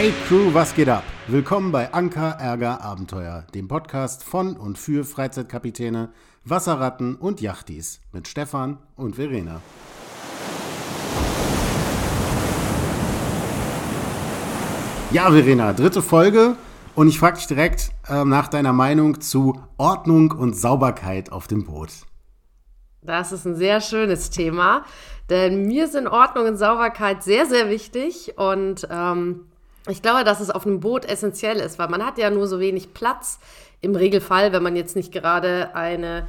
Hey Crew, was geht ab? Willkommen bei Anker, Ärger, Abenteuer, dem Podcast von und für Freizeitkapitäne, Wasserratten und Yachtis mit Stefan und Verena. Ja, Verena, dritte Folge und ich frage dich direkt äh, nach deiner Meinung zu Ordnung und Sauberkeit auf dem Boot. Das ist ein sehr schönes Thema, denn mir sind Ordnung und Sauberkeit sehr, sehr wichtig und ähm, ich glaube, dass es auf einem Boot essentiell ist, weil man hat ja nur so wenig Platz im Regelfall, wenn man jetzt nicht gerade eine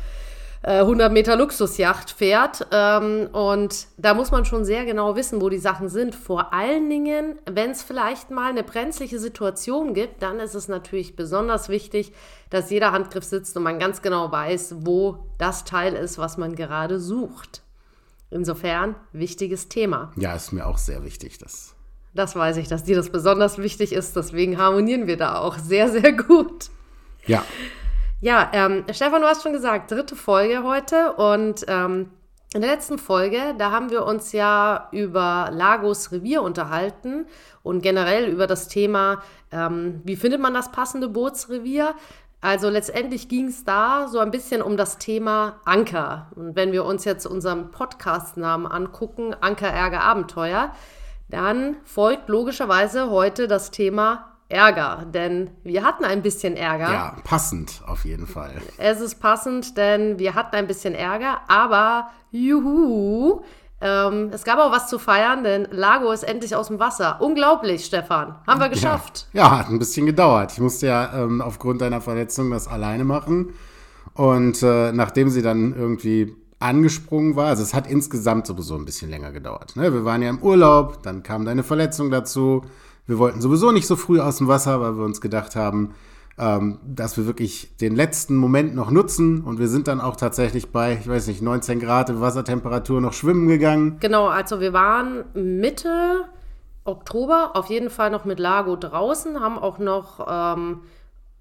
100 äh, Meter Luxusjacht fährt. Ähm, und da muss man schon sehr genau wissen, wo die Sachen sind. Vor allen Dingen, wenn es vielleicht mal eine brenzliche Situation gibt, dann ist es natürlich besonders wichtig, dass jeder Handgriff sitzt und man ganz genau weiß, wo das Teil ist, was man gerade sucht. Insofern, wichtiges Thema. Ja, ist mir auch sehr wichtig, das. Das weiß ich, dass dir das besonders wichtig ist. Deswegen harmonieren wir da auch sehr, sehr gut. Ja. Ja, ähm, Stefan, du hast schon gesagt, dritte Folge heute und ähm, in der letzten Folge, da haben wir uns ja über Lagos Revier unterhalten und generell über das Thema, ähm, wie findet man das passende Bootsrevier. Also letztendlich ging es da so ein bisschen um das Thema Anker. Und wenn wir uns jetzt unseren Podcast-Namen angucken, Anker, Ärger, Abenteuer, dann folgt logischerweise heute das Thema Ärger, denn wir hatten ein bisschen Ärger. Ja, passend auf jeden Fall. Es ist passend, denn wir hatten ein bisschen Ärger, aber juhu, ähm, es gab auch was zu feiern, denn Lago ist endlich aus dem Wasser. Unglaublich, Stefan. Haben wir geschafft. Ja, ja hat ein bisschen gedauert. Ich musste ja ähm, aufgrund deiner Verletzung das alleine machen. Und äh, nachdem sie dann irgendwie angesprungen war, also es hat insgesamt sowieso ein bisschen länger gedauert. Ne? Wir waren ja im Urlaub, dann kam deine Verletzung dazu. Wir wollten sowieso nicht so früh aus dem Wasser, weil wir uns gedacht haben, ähm, dass wir wirklich den letzten Moment noch nutzen. Und wir sind dann auch tatsächlich bei, ich weiß nicht, 19 Grad Wassertemperatur noch schwimmen gegangen. Genau, also wir waren Mitte Oktober auf jeden Fall noch mit Lago draußen, haben auch noch ähm,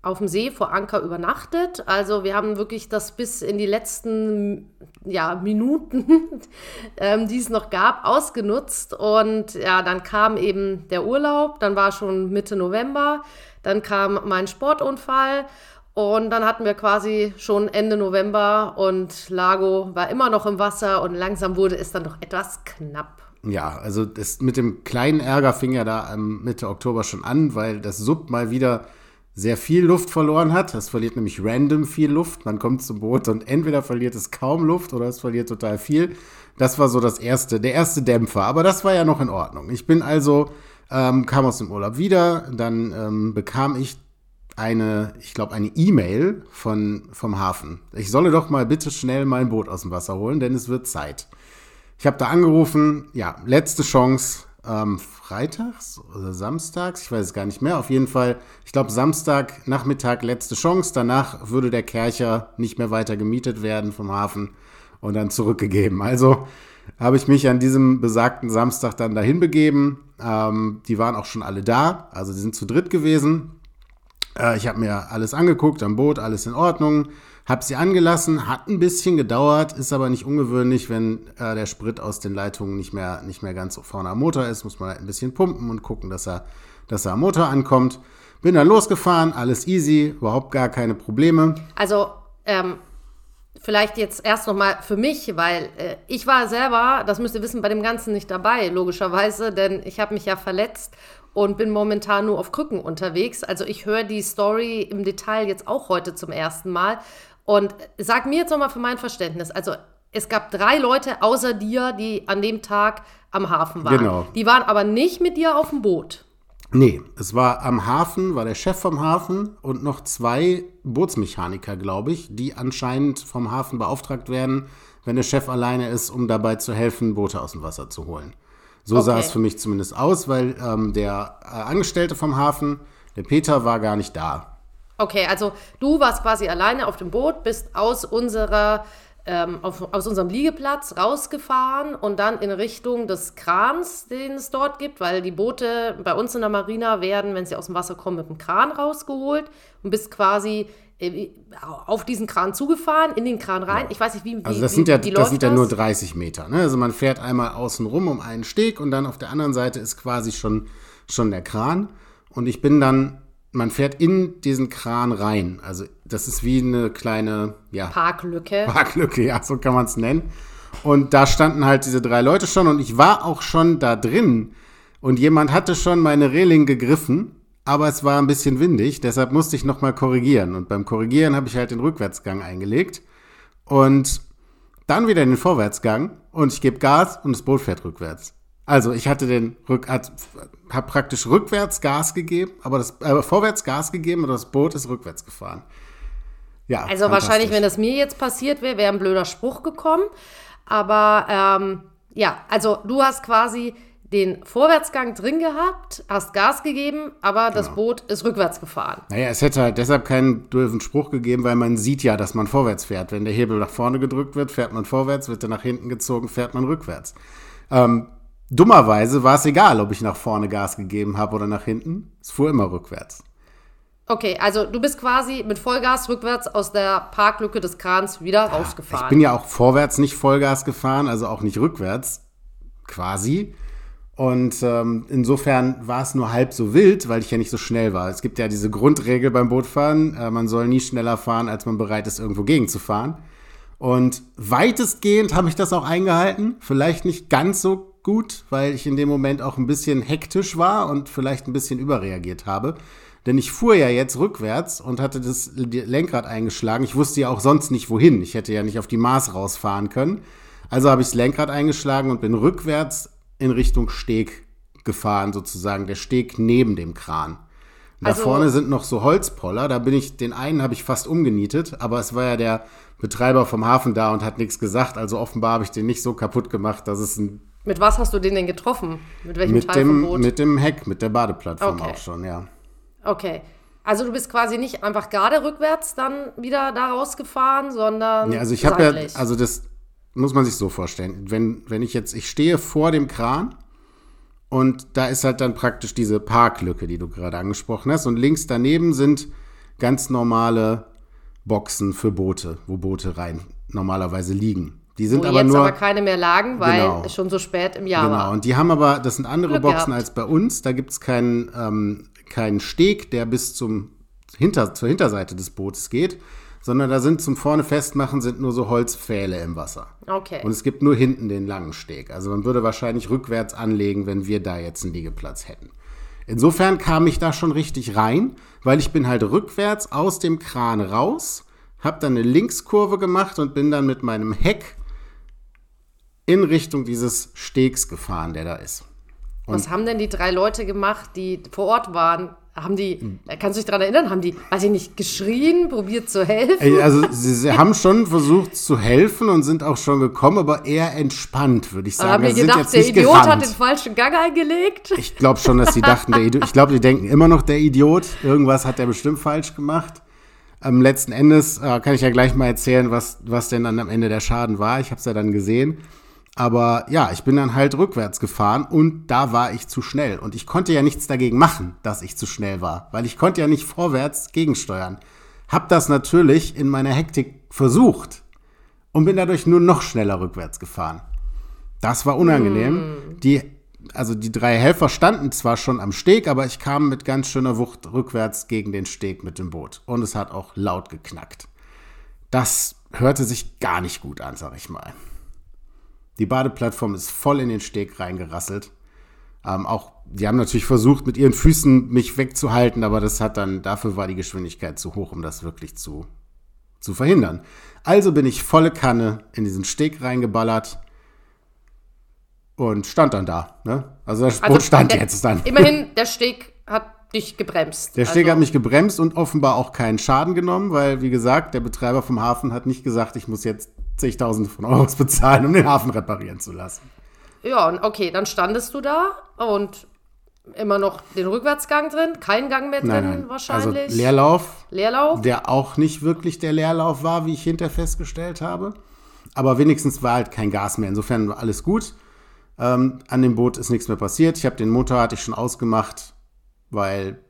auf dem See vor Anker übernachtet. Also wir haben wirklich das bis in die letzten ja, Minuten, ähm, die es noch gab, ausgenutzt. Und ja, dann kam eben der Urlaub, dann war schon Mitte November, dann kam mein Sportunfall. Und dann hatten wir quasi schon Ende November und Lago war immer noch im Wasser und langsam wurde es dann doch etwas knapp. Ja, also das mit dem kleinen Ärger fing ja da Mitte Oktober schon an, weil das Sub mal wieder sehr viel Luft verloren hat. Es verliert nämlich random viel Luft. Man kommt zum Boot und entweder verliert es kaum Luft oder es verliert total viel. Das war so das erste, der erste Dämpfer. Aber das war ja noch in Ordnung. Ich bin also, ähm, kam aus dem Urlaub wieder, dann ähm, bekam ich eine, ich glaube, eine E-Mail von, vom Hafen. Ich solle doch mal bitte schnell mein Boot aus dem Wasser holen, denn es wird Zeit. Ich habe da angerufen, ja, letzte Chance, ähm, freitags oder samstags, ich weiß es gar nicht mehr. Auf jeden Fall, ich glaube Samstag Nachmittag letzte Chance. Danach würde der Kercher nicht mehr weiter gemietet werden vom Hafen und dann zurückgegeben. Also habe ich mich an diesem besagten Samstag dann dahin begeben. Ähm, die waren auch schon alle da, also die sind zu dritt gewesen. Äh, ich habe mir alles angeguckt am Boot, alles in Ordnung. Hab sie angelassen, hat ein bisschen gedauert, ist aber nicht ungewöhnlich, wenn äh, der Sprit aus den Leitungen nicht mehr, nicht mehr ganz so vorne am Motor ist, muss man halt ein bisschen pumpen und gucken, dass er, dass er am Motor ankommt. Bin dann losgefahren, alles easy, überhaupt gar keine Probleme. Also, ähm, vielleicht jetzt erst nochmal für mich, weil äh, ich war selber, das müsst ihr wissen, bei dem Ganzen nicht dabei, logischerweise, denn ich habe mich ja verletzt und bin momentan nur auf Krücken unterwegs. Also ich höre die Story im Detail jetzt auch heute zum ersten Mal und sag mir jetzt nochmal für mein Verständnis, also es gab drei Leute außer dir, die an dem Tag am Hafen waren. Genau. Die waren aber nicht mit dir auf dem Boot. Nee, es war am Hafen, war der Chef vom Hafen und noch zwei Bootsmechaniker, glaube ich, die anscheinend vom Hafen beauftragt werden, wenn der Chef alleine ist, um dabei zu helfen, Boote aus dem Wasser zu holen. So okay. sah es für mich zumindest aus, weil ähm, der äh, Angestellte vom Hafen, der Peter, war gar nicht da. Okay, also du warst quasi alleine auf dem Boot, bist aus unserer ähm, auf, aus unserem Liegeplatz rausgefahren und dann in Richtung des Krans, den es dort gibt, weil die Boote bei uns in der Marina werden, wenn sie aus dem Wasser kommen, mit dem Kran rausgeholt und bist quasi äh, auf diesen Kran zugefahren, in den Kran rein. Ich weiß nicht, wie, wie Also das sind ja, das sind ja nur 30 Meter. Ne? Also man fährt einmal außen rum um einen Steg und dann auf der anderen Seite ist quasi schon, schon der Kran. und ich bin dann, man fährt in diesen Kran rein. Also das ist wie eine kleine, ja. Parklücke. Parklücke, ja, so kann man es nennen. Und da standen halt diese drei Leute schon und ich war auch schon da drin und jemand hatte schon meine Reling gegriffen, aber es war ein bisschen windig, deshalb musste ich nochmal korrigieren. Und beim Korrigieren habe ich halt den Rückwärtsgang eingelegt und dann wieder in den Vorwärtsgang und ich gebe Gas und das Boot fährt rückwärts. Also ich hatte den Rück, habe praktisch rückwärts Gas gegeben, aber das äh, vorwärts Gas gegeben, aber das Boot ist rückwärts gefahren. Ja. Also wahrscheinlich, wenn das mir jetzt passiert wäre, wäre ein blöder Spruch gekommen. Aber ähm, ja, also du hast quasi den Vorwärtsgang drin gehabt, hast Gas gegeben, aber das genau. Boot ist rückwärts gefahren. Naja, es hätte halt deshalb keinen doofen Spruch gegeben, weil man sieht ja, dass man vorwärts fährt. Wenn der Hebel nach vorne gedrückt wird, fährt man vorwärts, wird er nach hinten gezogen, fährt man rückwärts. Ähm, dummerweise war es egal, ob ich nach vorne Gas gegeben habe oder nach hinten. Es fuhr immer rückwärts. Okay, also du bist quasi mit Vollgas rückwärts aus der Parklücke des Krans wieder ja, rausgefahren. Ich bin ja auch vorwärts nicht Vollgas gefahren, also auch nicht rückwärts, quasi. Und ähm, insofern war es nur halb so wild, weil ich ja nicht so schnell war. Es gibt ja diese Grundregel beim Bootfahren, äh, man soll nie schneller fahren, als man bereit ist, irgendwo gegenzufahren. Und weitestgehend habe ich das auch eingehalten. Vielleicht nicht ganz so gut, weil ich in dem Moment auch ein bisschen hektisch war und vielleicht ein bisschen überreagiert habe. Denn ich fuhr ja jetzt rückwärts und hatte das Lenkrad eingeschlagen. Ich wusste ja auch sonst nicht wohin. Ich hätte ja nicht auf die Maß rausfahren können. Also habe ich das Lenkrad eingeschlagen und bin rückwärts in Richtung Steg gefahren, sozusagen, der Steg neben dem Kran. Da also, vorne sind noch so Holzpoller, da bin ich, den einen habe ich fast umgenietet, aber es war ja der Betreiber vom Hafen da und hat nichts gesagt, also offenbar habe ich den nicht so kaputt gemacht, dass es ein. Mit was hast du den denn getroffen? Mit welchem mit Teil dem, vom Boot? Mit dem Heck, mit der Badeplattform okay. auch schon, ja. Okay. Also du bist quasi nicht einfach gerade rückwärts dann wieder da rausgefahren, sondern. Ja, also ich habe ja, also das, muss man sich so vorstellen. Wenn, wenn ich jetzt, ich stehe vor dem Kran und da ist halt dann praktisch diese Parklücke, die du gerade angesprochen hast. Und links daneben sind ganz normale Boxen für Boote, wo Boote rein normalerweise liegen. Die sind wo aber jetzt nur, aber keine mehr lagen, weil genau, es schon so spät im Jahr genau. war. Genau, und die haben aber, das sind andere Glück Boxen gehabt. als bei uns. Da gibt es keinen, ähm, keinen Steg, der bis zum Hinter, zur Hinterseite des Bootes geht, sondern da sind zum vorne festmachen sind nur so Holzpfähle im Wasser. Okay. Und es gibt nur hinten den langen Steg. Also man würde wahrscheinlich rückwärts anlegen, wenn wir da jetzt einen Liegeplatz hätten. Insofern kam ich da schon richtig rein, weil ich bin halt rückwärts aus dem Kran raus, habe dann eine Linkskurve gemacht und bin dann mit meinem Heck in Richtung dieses Stegs gefahren, der da ist. Und Was haben denn die drei Leute gemacht, die vor Ort waren? Haben die, kannst du dich daran erinnern, haben die, weiß ich nicht, geschrien, probiert zu helfen? Also sie, sie haben schon versucht zu helfen und sind auch schon gekommen, aber eher entspannt, würde ich sagen. Haben die also gedacht, der Idiot gerannt. hat den falschen Gang eingelegt? Ich glaube schon, dass sie dachten, der Idiot, ich glaube, die denken immer noch, der Idiot, irgendwas hat er bestimmt falsch gemacht. Ähm, letzten Endes äh, kann ich ja gleich mal erzählen, was, was denn dann am Ende der Schaden war. Ich habe es ja dann gesehen. Aber ja, ich bin dann halt rückwärts gefahren und da war ich zu schnell. Und ich konnte ja nichts dagegen machen, dass ich zu schnell war, weil ich konnte ja nicht vorwärts gegensteuern. Hab das natürlich in meiner Hektik versucht und bin dadurch nur noch schneller rückwärts gefahren. Das war unangenehm. Mm. Die, also die drei Helfer standen zwar schon am Steg, aber ich kam mit ganz schöner Wucht rückwärts gegen den Steg mit dem Boot. Und es hat auch laut geknackt. Das hörte sich gar nicht gut an, sag ich mal. Die Badeplattform ist voll in den Steg reingerasselt. Ähm, auch, die haben natürlich versucht, mit ihren Füßen mich wegzuhalten, aber das hat dann, dafür war die Geschwindigkeit zu hoch, um das wirklich zu, zu verhindern. Also bin ich volle Kanne in diesen Steg reingeballert und stand dann da. Ne? Also das Boot also stand der, jetzt dann. Immerhin, der Steg hat dich gebremst. Der Steg also. hat mich gebremst und offenbar auch keinen Schaden genommen, weil, wie gesagt, der Betreiber vom Hafen hat nicht gesagt, ich muss jetzt zigtausende von Euros bezahlen, um den Hafen reparieren zu lassen. Ja, und okay, dann standest du da und immer noch den Rückwärtsgang drin, kein Gang mehr drin nein, nein. wahrscheinlich. Also Leerlauf. Leerlauf. Der auch nicht wirklich der Leerlauf war, wie ich hinterher festgestellt habe. Aber wenigstens war halt kein Gas mehr. Insofern war alles gut. Ähm, an dem Boot ist nichts mehr passiert. Ich habe den Motor hatte ich schon ausgemacht, weil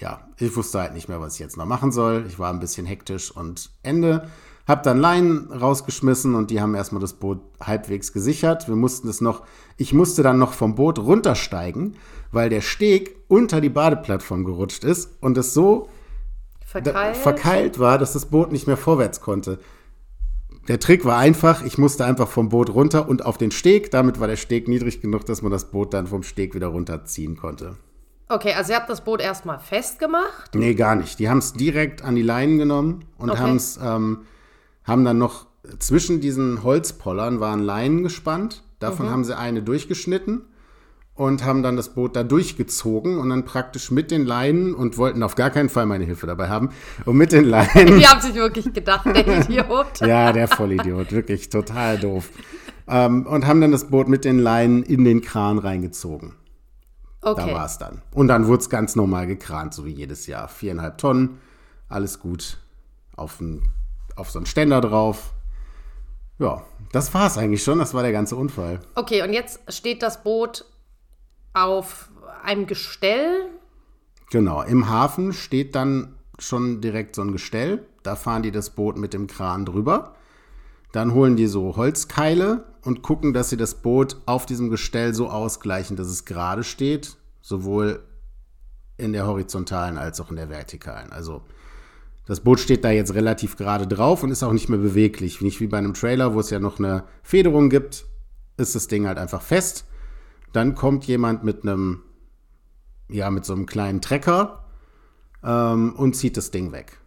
ja, ich wusste halt nicht mehr, was ich jetzt noch machen soll. Ich war ein bisschen hektisch und Ende. Hab dann Leinen rausgeschmissen und die haben erstmal das Boot halbwegs gesichert. Wir mussten es noch, ich musste dann noch vom Boot runtersteigen, weil der Steg unter die Badeplattform gerutscht ist und es so Verkeilt. verkeilt war, dass das Boot nicht mehr vorwärts konnte. Der Trick war einfach, ich musste einfach vom Boot runter und auf den Steg. Damit war der Steg niedrig genug, dass man das Boot dann vom Steg wieder runterziehen konnte. Okay, also ihr habt das Boot erstmal festgemacht. Nee, gar nicht. Die haben es direkt an die Leinen genommen und Okay. haben's, ähm, haben dann noch zwischen diesen Holzpollern waren Leinen gespannt. Davon haben sie eine durchgeschnitten und haben dann das Boot da durchgezogen und dann praktisch mit den Leinen und wollten auf gar keinen Fall meine Hilfe dabei haben. Und mit den Leinen. Die haben sich wirklich gedacht, der Idiot. Ja, der Vollidiot, wirklich total doof. Ähm, und haben dann das Boot mit den Leinen in den Kran reingezogen. Da Okay. war es dann. Und dann wurde es ganz normal gekrant, so wie jedes Jahr. Viereinhalb Tonnen, alles gut. Auf, ein, auf so einen Ständer drauf. Ja, das war es eigentlich schon. Das war der ganze Unfall. Okay, und jetzt steht das Boot auf einem Gestell. Genau, im Hafen steht dann schon direkt so ein Gestell. Da fahren die das Boot mit dem Kran drüber. Dann holen die so Holzkeile und gucken, dass sie das Boot auf diesem Gestell so ausgleichen, dass es gerade steht, sowohl in der horizontalen als auch in der vertikalen. Also das Boot steht da jetzt relativ gerade drauf und ist auch nicht mehr beweglich. Nicht wie bei einem Trailer, wo es ja noch eine Federung gibt, ist das Ding halt einfach fest. Dann kommt jemand mit einem, ja, mit so einem kleinen Trecker ähm, und zieht das Ding weg.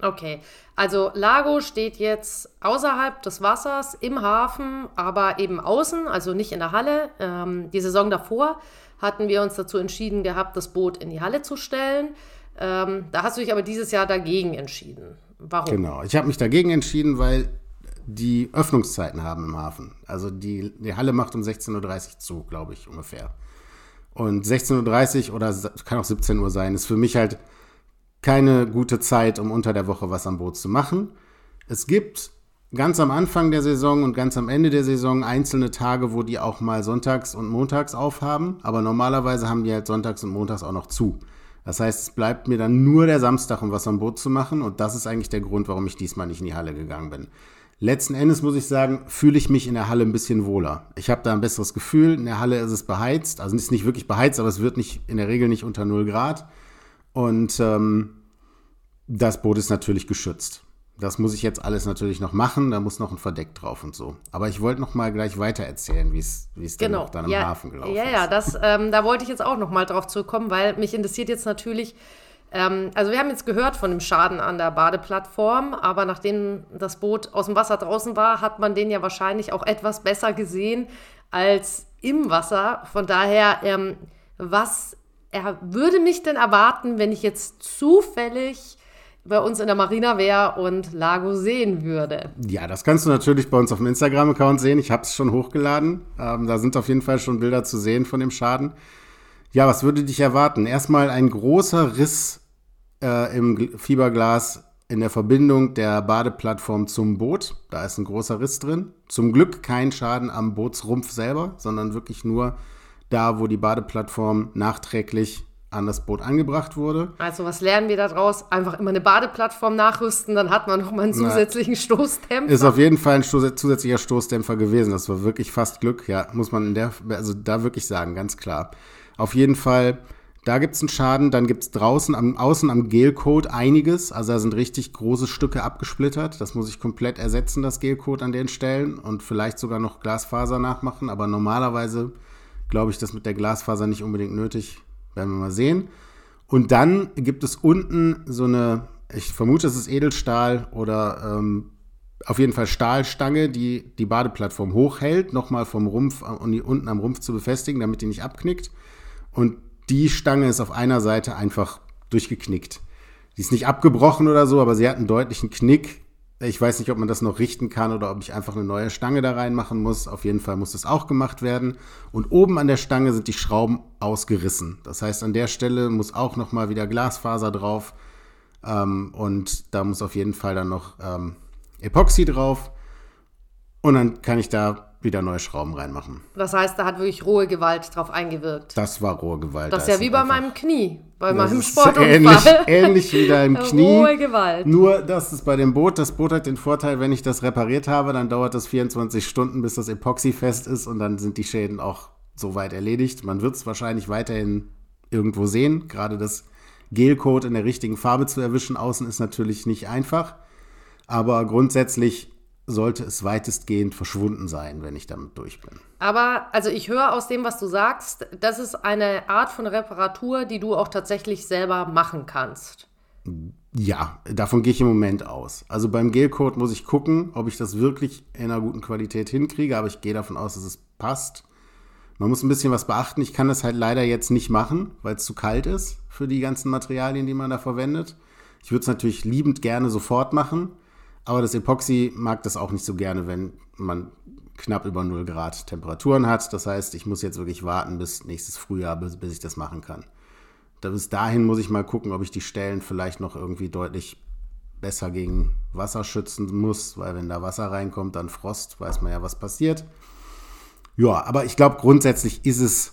Okay, also Lago steht jetzt außerhalb des Wassers im Hafen, aber eben außen, also nicht in der Halle. Ähm, die Saison davor hatten wir uns dazu entschieden gehabt, das Boot in die Halle zu stellen. Ähm, da hast du dich aber dieses Jahr dagegen entschieden. Warum? Genau. Ich habe mich dagegen entschieden, weil die Öffnungszeiten haben im Hafen. Also die, die Halle macht um 16.30 Uhr zu, glaube ich, ungefähr. Und 16.30 Uhr oder kann auch 17 Uhr sein, ist für mich halt keine gute Zeit, um unter der Woche was am Boot zu machen. Es gibt ganz am Anfang der Saison und ganz am Ende der Saison einzelne Tage, wo die auch mal sonntags und montags aufhaben, aber normalerweise haben die halt sonntags und montags auch noch zu. Das heißt, es bleibt mir dann nur der Samstag, um was am Boot zu machen und das ist eigentlich der Grund, warum ich diesmal nicht in die Halle gegangen bin. Letzten Endes muss ich sagen, fühle ich mich in der Halle ein bisschen wohler. Ich habe da ein besseres Gefühl. In der Halle ist es beheizt, also es ist nicht wirklich beheizt, aber es wird nicht in der Regel nicht unter 0 Grad. Und ähm, das Boot ist natürlich geschützt. Das muss ich jetzt alles natürlich noch machen. Da muss noch ein Verdeck drauf und so. Aber ich wollte noch mal gleich weiter erzählen, wie es dann Genau. dann im ja, Hafen gelaufen ja, ist. ja, das, ähm, da wollte ich jetzt auch noch mal drauf zurückkommen, weil mich interessiert jetzt natürlich, ähm, also wir haben jetzt gehört von dem Schaden an der Badeplattform, aber nachdem das Boot aus dem Wasser draußen war, hat man den ja wahrscheinlich auch etwas besser gesehen als im Wasser. Von daher, ähm, was er würde mich denn erwarten, wenn ich jetzt zufällig bei uns in der Marina wäre und Lago sehen würde? Ja, das kannst du natürlich bei uns auf dem Instagram-Account sehen. Ich habe es schon hochgeladen. Ähm, da sind auf jeden Fall schon Bilder zu sehen von dem Schaden. Ja, was würde dich erwarten? Erstmal ein großer Riss äh, im Gl- Fiberglas in der Verbindung der Badeplattform zum Boot. Da ist ein großer Riss drin. Zum Glück kein Schaden am Bootsrumpf selber, sondern wirklich nur da, wo die Badeplattform nachträglich an das Boot angebracht wurde. Also was lernen wir daraus? Einfach immer eine Badeplattform nachrüsten, dann hat man noch mal einen zusätzlichen Stoßdämpfer. Ist auf jeden Fall ein Stoß, zusätzlicher Stoßdämpfer gewesen. Das war wirklich fast Glück. Ja, muss man in der, also da wirklich sagen, ganz klar. Auf jeden Fall, da gibt es einen Schaden. Dann gibt es draußen, am, außen am Gelcoat einiges. Also da sind richtig große Stücke abgesplittert. Das muss ich komplett ersetzen, das Gelcoat an den Stellen. Und vielleicht sogar noch Glasfaser nachmachen. Aber normalerweise glaube ich, das mit der Glasfaser nicht unbedingt nötig. Werden wir mal sehen. Und dann gibt es unten so eine, ich vermute, es ist Edelstahl oder ähm, auf jeden Fall Stahlstange, die die Badeplattform hochhält, nochmal vom Rumpf äh, und die unten am Rumpf zu befestigen, damit die nicht abknickt. Und die Stange ist auf einer Seite einfach durchgeknickt. Die ist nicht abgebrochen oder so, aber sie hat einen deutlichen Knick. Ich weiß nicht, ob man das noch richten kann oder ob ich einfach eine neue Stange da reinmachen muss. Auf jeden Fall muss das auch gemacht werden. Und oben an der Stange sind die Schrauben ausgerissen. Das heißt, an der Stelle muss auch noch mal wieder Glasfaser drauf. Ähm, und da muss auf jeden Fall dann noch ähm, Epoxy drauf. Und dann kann ich da wieder neue Schrauben reinmachen. Das heißt, da hat wirklich rohe Gewalt drauf eingewirkt. Das war rohe Gewalt. Das ist ja wie bei meinem Knie, bei Das meinem ist Sportunfall. Ähnlich, ähnlich wie da im Knie. Rohe Gewalt. Nur, dass es bei dem Boot, das Boot hat den Vorteil, wenn ich das repariert habe, dann dauert das 24 Stunden, bis das Epoxy fest ist und dann sind die Schäden auch soweit erledigt. Man wird es wahrscheinlich weiterhin irgendwo sehen. Gerade das Gelcoat in der richtigen Farbe zu erwischen außen ist natürlich nicht einfach. Aber grundsätzlich sollte es weitestgehend verschwunden sein, wenn ich damit durch bin. Aber also ich höre aus dem, was du sagst, das ist eine Art von Reparatur, die du auch tatsächlich selber machen kannst. Ja, davon gehe ich im Moment aus. Also beim Gelcode muss ich gucken, ob ich das wirklich in einer guten Qualität hinkriege, aber ich gehe davon aus, dass es passt. Man muss ein bisschen was beachten. Ich kann das halt leider jetzt nicht machen, weil es zu kalt ist für die ganzen Materialien, die man da verwendet. Ich würde es natürlich liebend gerne sofort machen, aber das Epoxy mag das auch nicht so gerne, wenn man knapp über 0 Grad Temperaturen hat. Das heißt, ich muss jetzt wirklich warten bis nächstes Frühjahr, bis, bis ich das machen kann. Bis dahin muss ich mal gucken, ob ich die Stellen vielleicht noch irgendwie deutlich besser gegen Wasser schützen muss, weil wenn da Wasser reinkommt, dann Frost, weiß man ja, was passiert. Ja, aber ich glaube, grundsätzlich ist es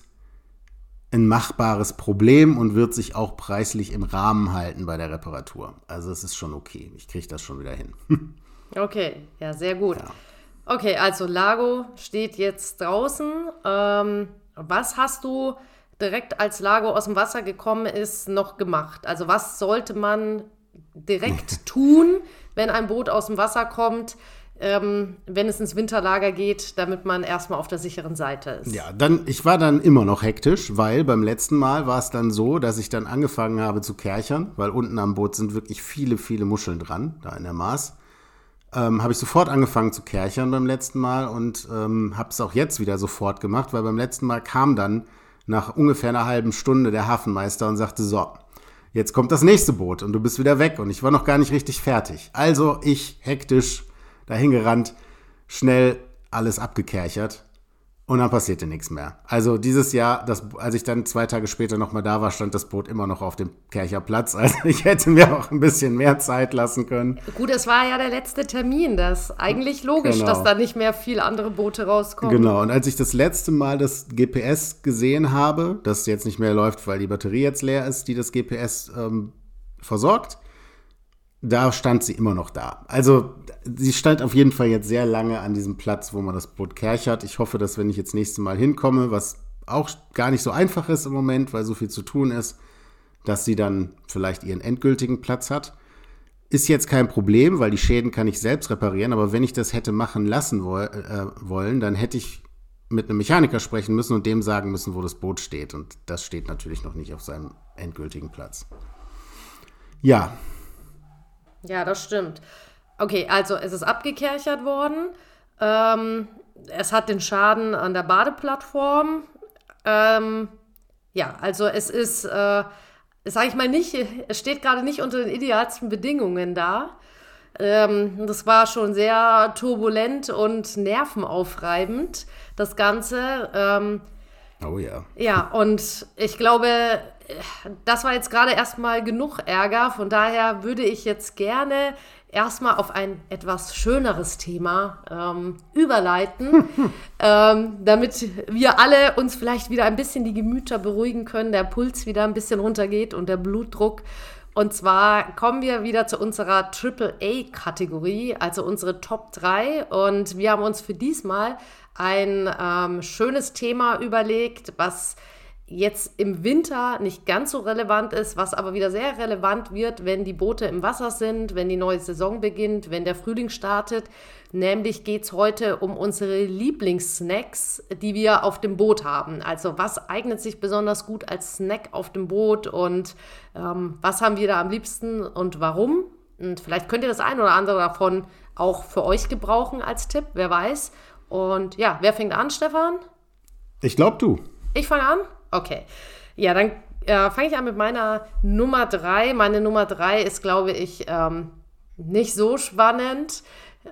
ein machbares Problem und wird sich auch preislich im Rahmen halten bei der Reparatur. Also es ist schon okay. Ich kriege das schon wieder hin. Okay, ja, sehr gut. Okay, also Lago steht jetzt draußen. Ähm, was hast du direkt als Lago aus dem Wasser gekommen ist, noch gemacht? Also was sollte man direkt tun, wenn ein Boot aus dem Wasser kommt, ähm, wenn es ins Winterlager geht, damit man erstmal auf der sicheren Seite ist? Ja, dann, ich war dann immer noch hektisch, weil beim letzten Mal war es dann so, dass ich dann angefangen habe zu kerchern, weil unten am Boot sind wirklich viele, viele Muscheln dran, da in der Maß. Ähm, habe ich sofort angefangen zu kerchern beim letzten Mal und ähm, habe es auch jetzt wieder sofort gemacht, weil beim letzten Mal kam dann nach ungefähr einer halben Stunde der Hafenmeister und sagte, so, jetzt kommt das nächste Boot und du bist wieder weg und ich war noch gar nicht richtig fertig. Also ich hektisch dahin gerannt, schnell alles abgekerchert und dann passierte nichts mehr. Also dieses Jahr, das, als ich dann zwei Tage später nochmal da war, stand das Boot immer noch auf dem Kercherplatz. Also ich hätte mir auch ein bisschen mehr Zeit lassen können. Gut, es war ja der letzte Termin. Das ist eigentlich logisch, Genau. dass da nicht mehr viel andere Boote rauskommen. Genau, und als ich das letzte Mal das GPS gesehen habe, das jetzt nicht mehr läuft, weil die Batterie jetzt leer ist, die das GPS ähm, versorgt, da stand sie immer noch da. Also sie stand auf jeden Fall jetzt sehr lange an diesem Platz, wo man das Boot kerchert. Ich hoffe, dass wenn ich jetzt nächstes Mal hinkomme, was auch gar nicht so einfach ist im Moment, weil so viel zu tun ist, dass sie dann vielleicht ihren endgültigen Platz hat. Ist jetzt kein Problem, weil die Schäden kann ich selbst reparieren, aber wenn ich das hätte machen lassen woll, äh, wollen, dann hätte ich mit einem Mechaniker sprechen müssen und dem sagen müssen, wo das Boot steht. Und das steht natürlich noch nicht auf seinem endgültigen Platz. Ja, Ja, das stimmt. Okay, also es ist abgekerchert worden. Ähm, es hat den Schaden an der Badeplattform. Ähm, ja, also es ist, äh, sage ich mal nicht, es steht gerade nicht unter den idealsten Bedingungen da. Ähm, das war schon sehr turbulent und nervenaufreibend, das Ganze. Ähm, oh ja. ja, und ich glaube, das war jetzt gerade erstmal genug Ärger. Von daher würde ich jetzt gerne erstmal auf ein etwas schöneres Thema ähm, überleiten, ähm, damit wir alle uns vielleicht wieder ein bisschen die Gemüter beruhigen können, der Puls wieder ein bisschen runtergeht und der Blutdruck. Und zwar kommen wir wieder zu unserer AAA-Kategorie, also unsere Top 3. Und wir haben uns für diesmal ein ähm, schönes Thema überlegt, was jetzt im Winter nicht ganz so relevant ist, was aber wieder sehr relevant wird, wenn die Boote im Wasser sind, wenn die neue Saison beginnt, wenn der Frühling startet. Nämlich geht es heute um unsere Lieblingssnacks, die wir auf dem Boot haben. Also was eignet sich besonders gut als Snack auf dem Boot und ähm, was haben wir da am liebsten und warum? Und vielleicht könnt ihr das ein oder andere davon auch für euch gebrauchen als Tipp, wer weiß. Und ja, wer fängt an, Stefan? Ich glaube du. Ich fange an? Okay. Ja, dann äh, fange ich an mit meiner Nummer drei. Meine Nummer drei ist, glaube ich, ähm, nicht so spannend.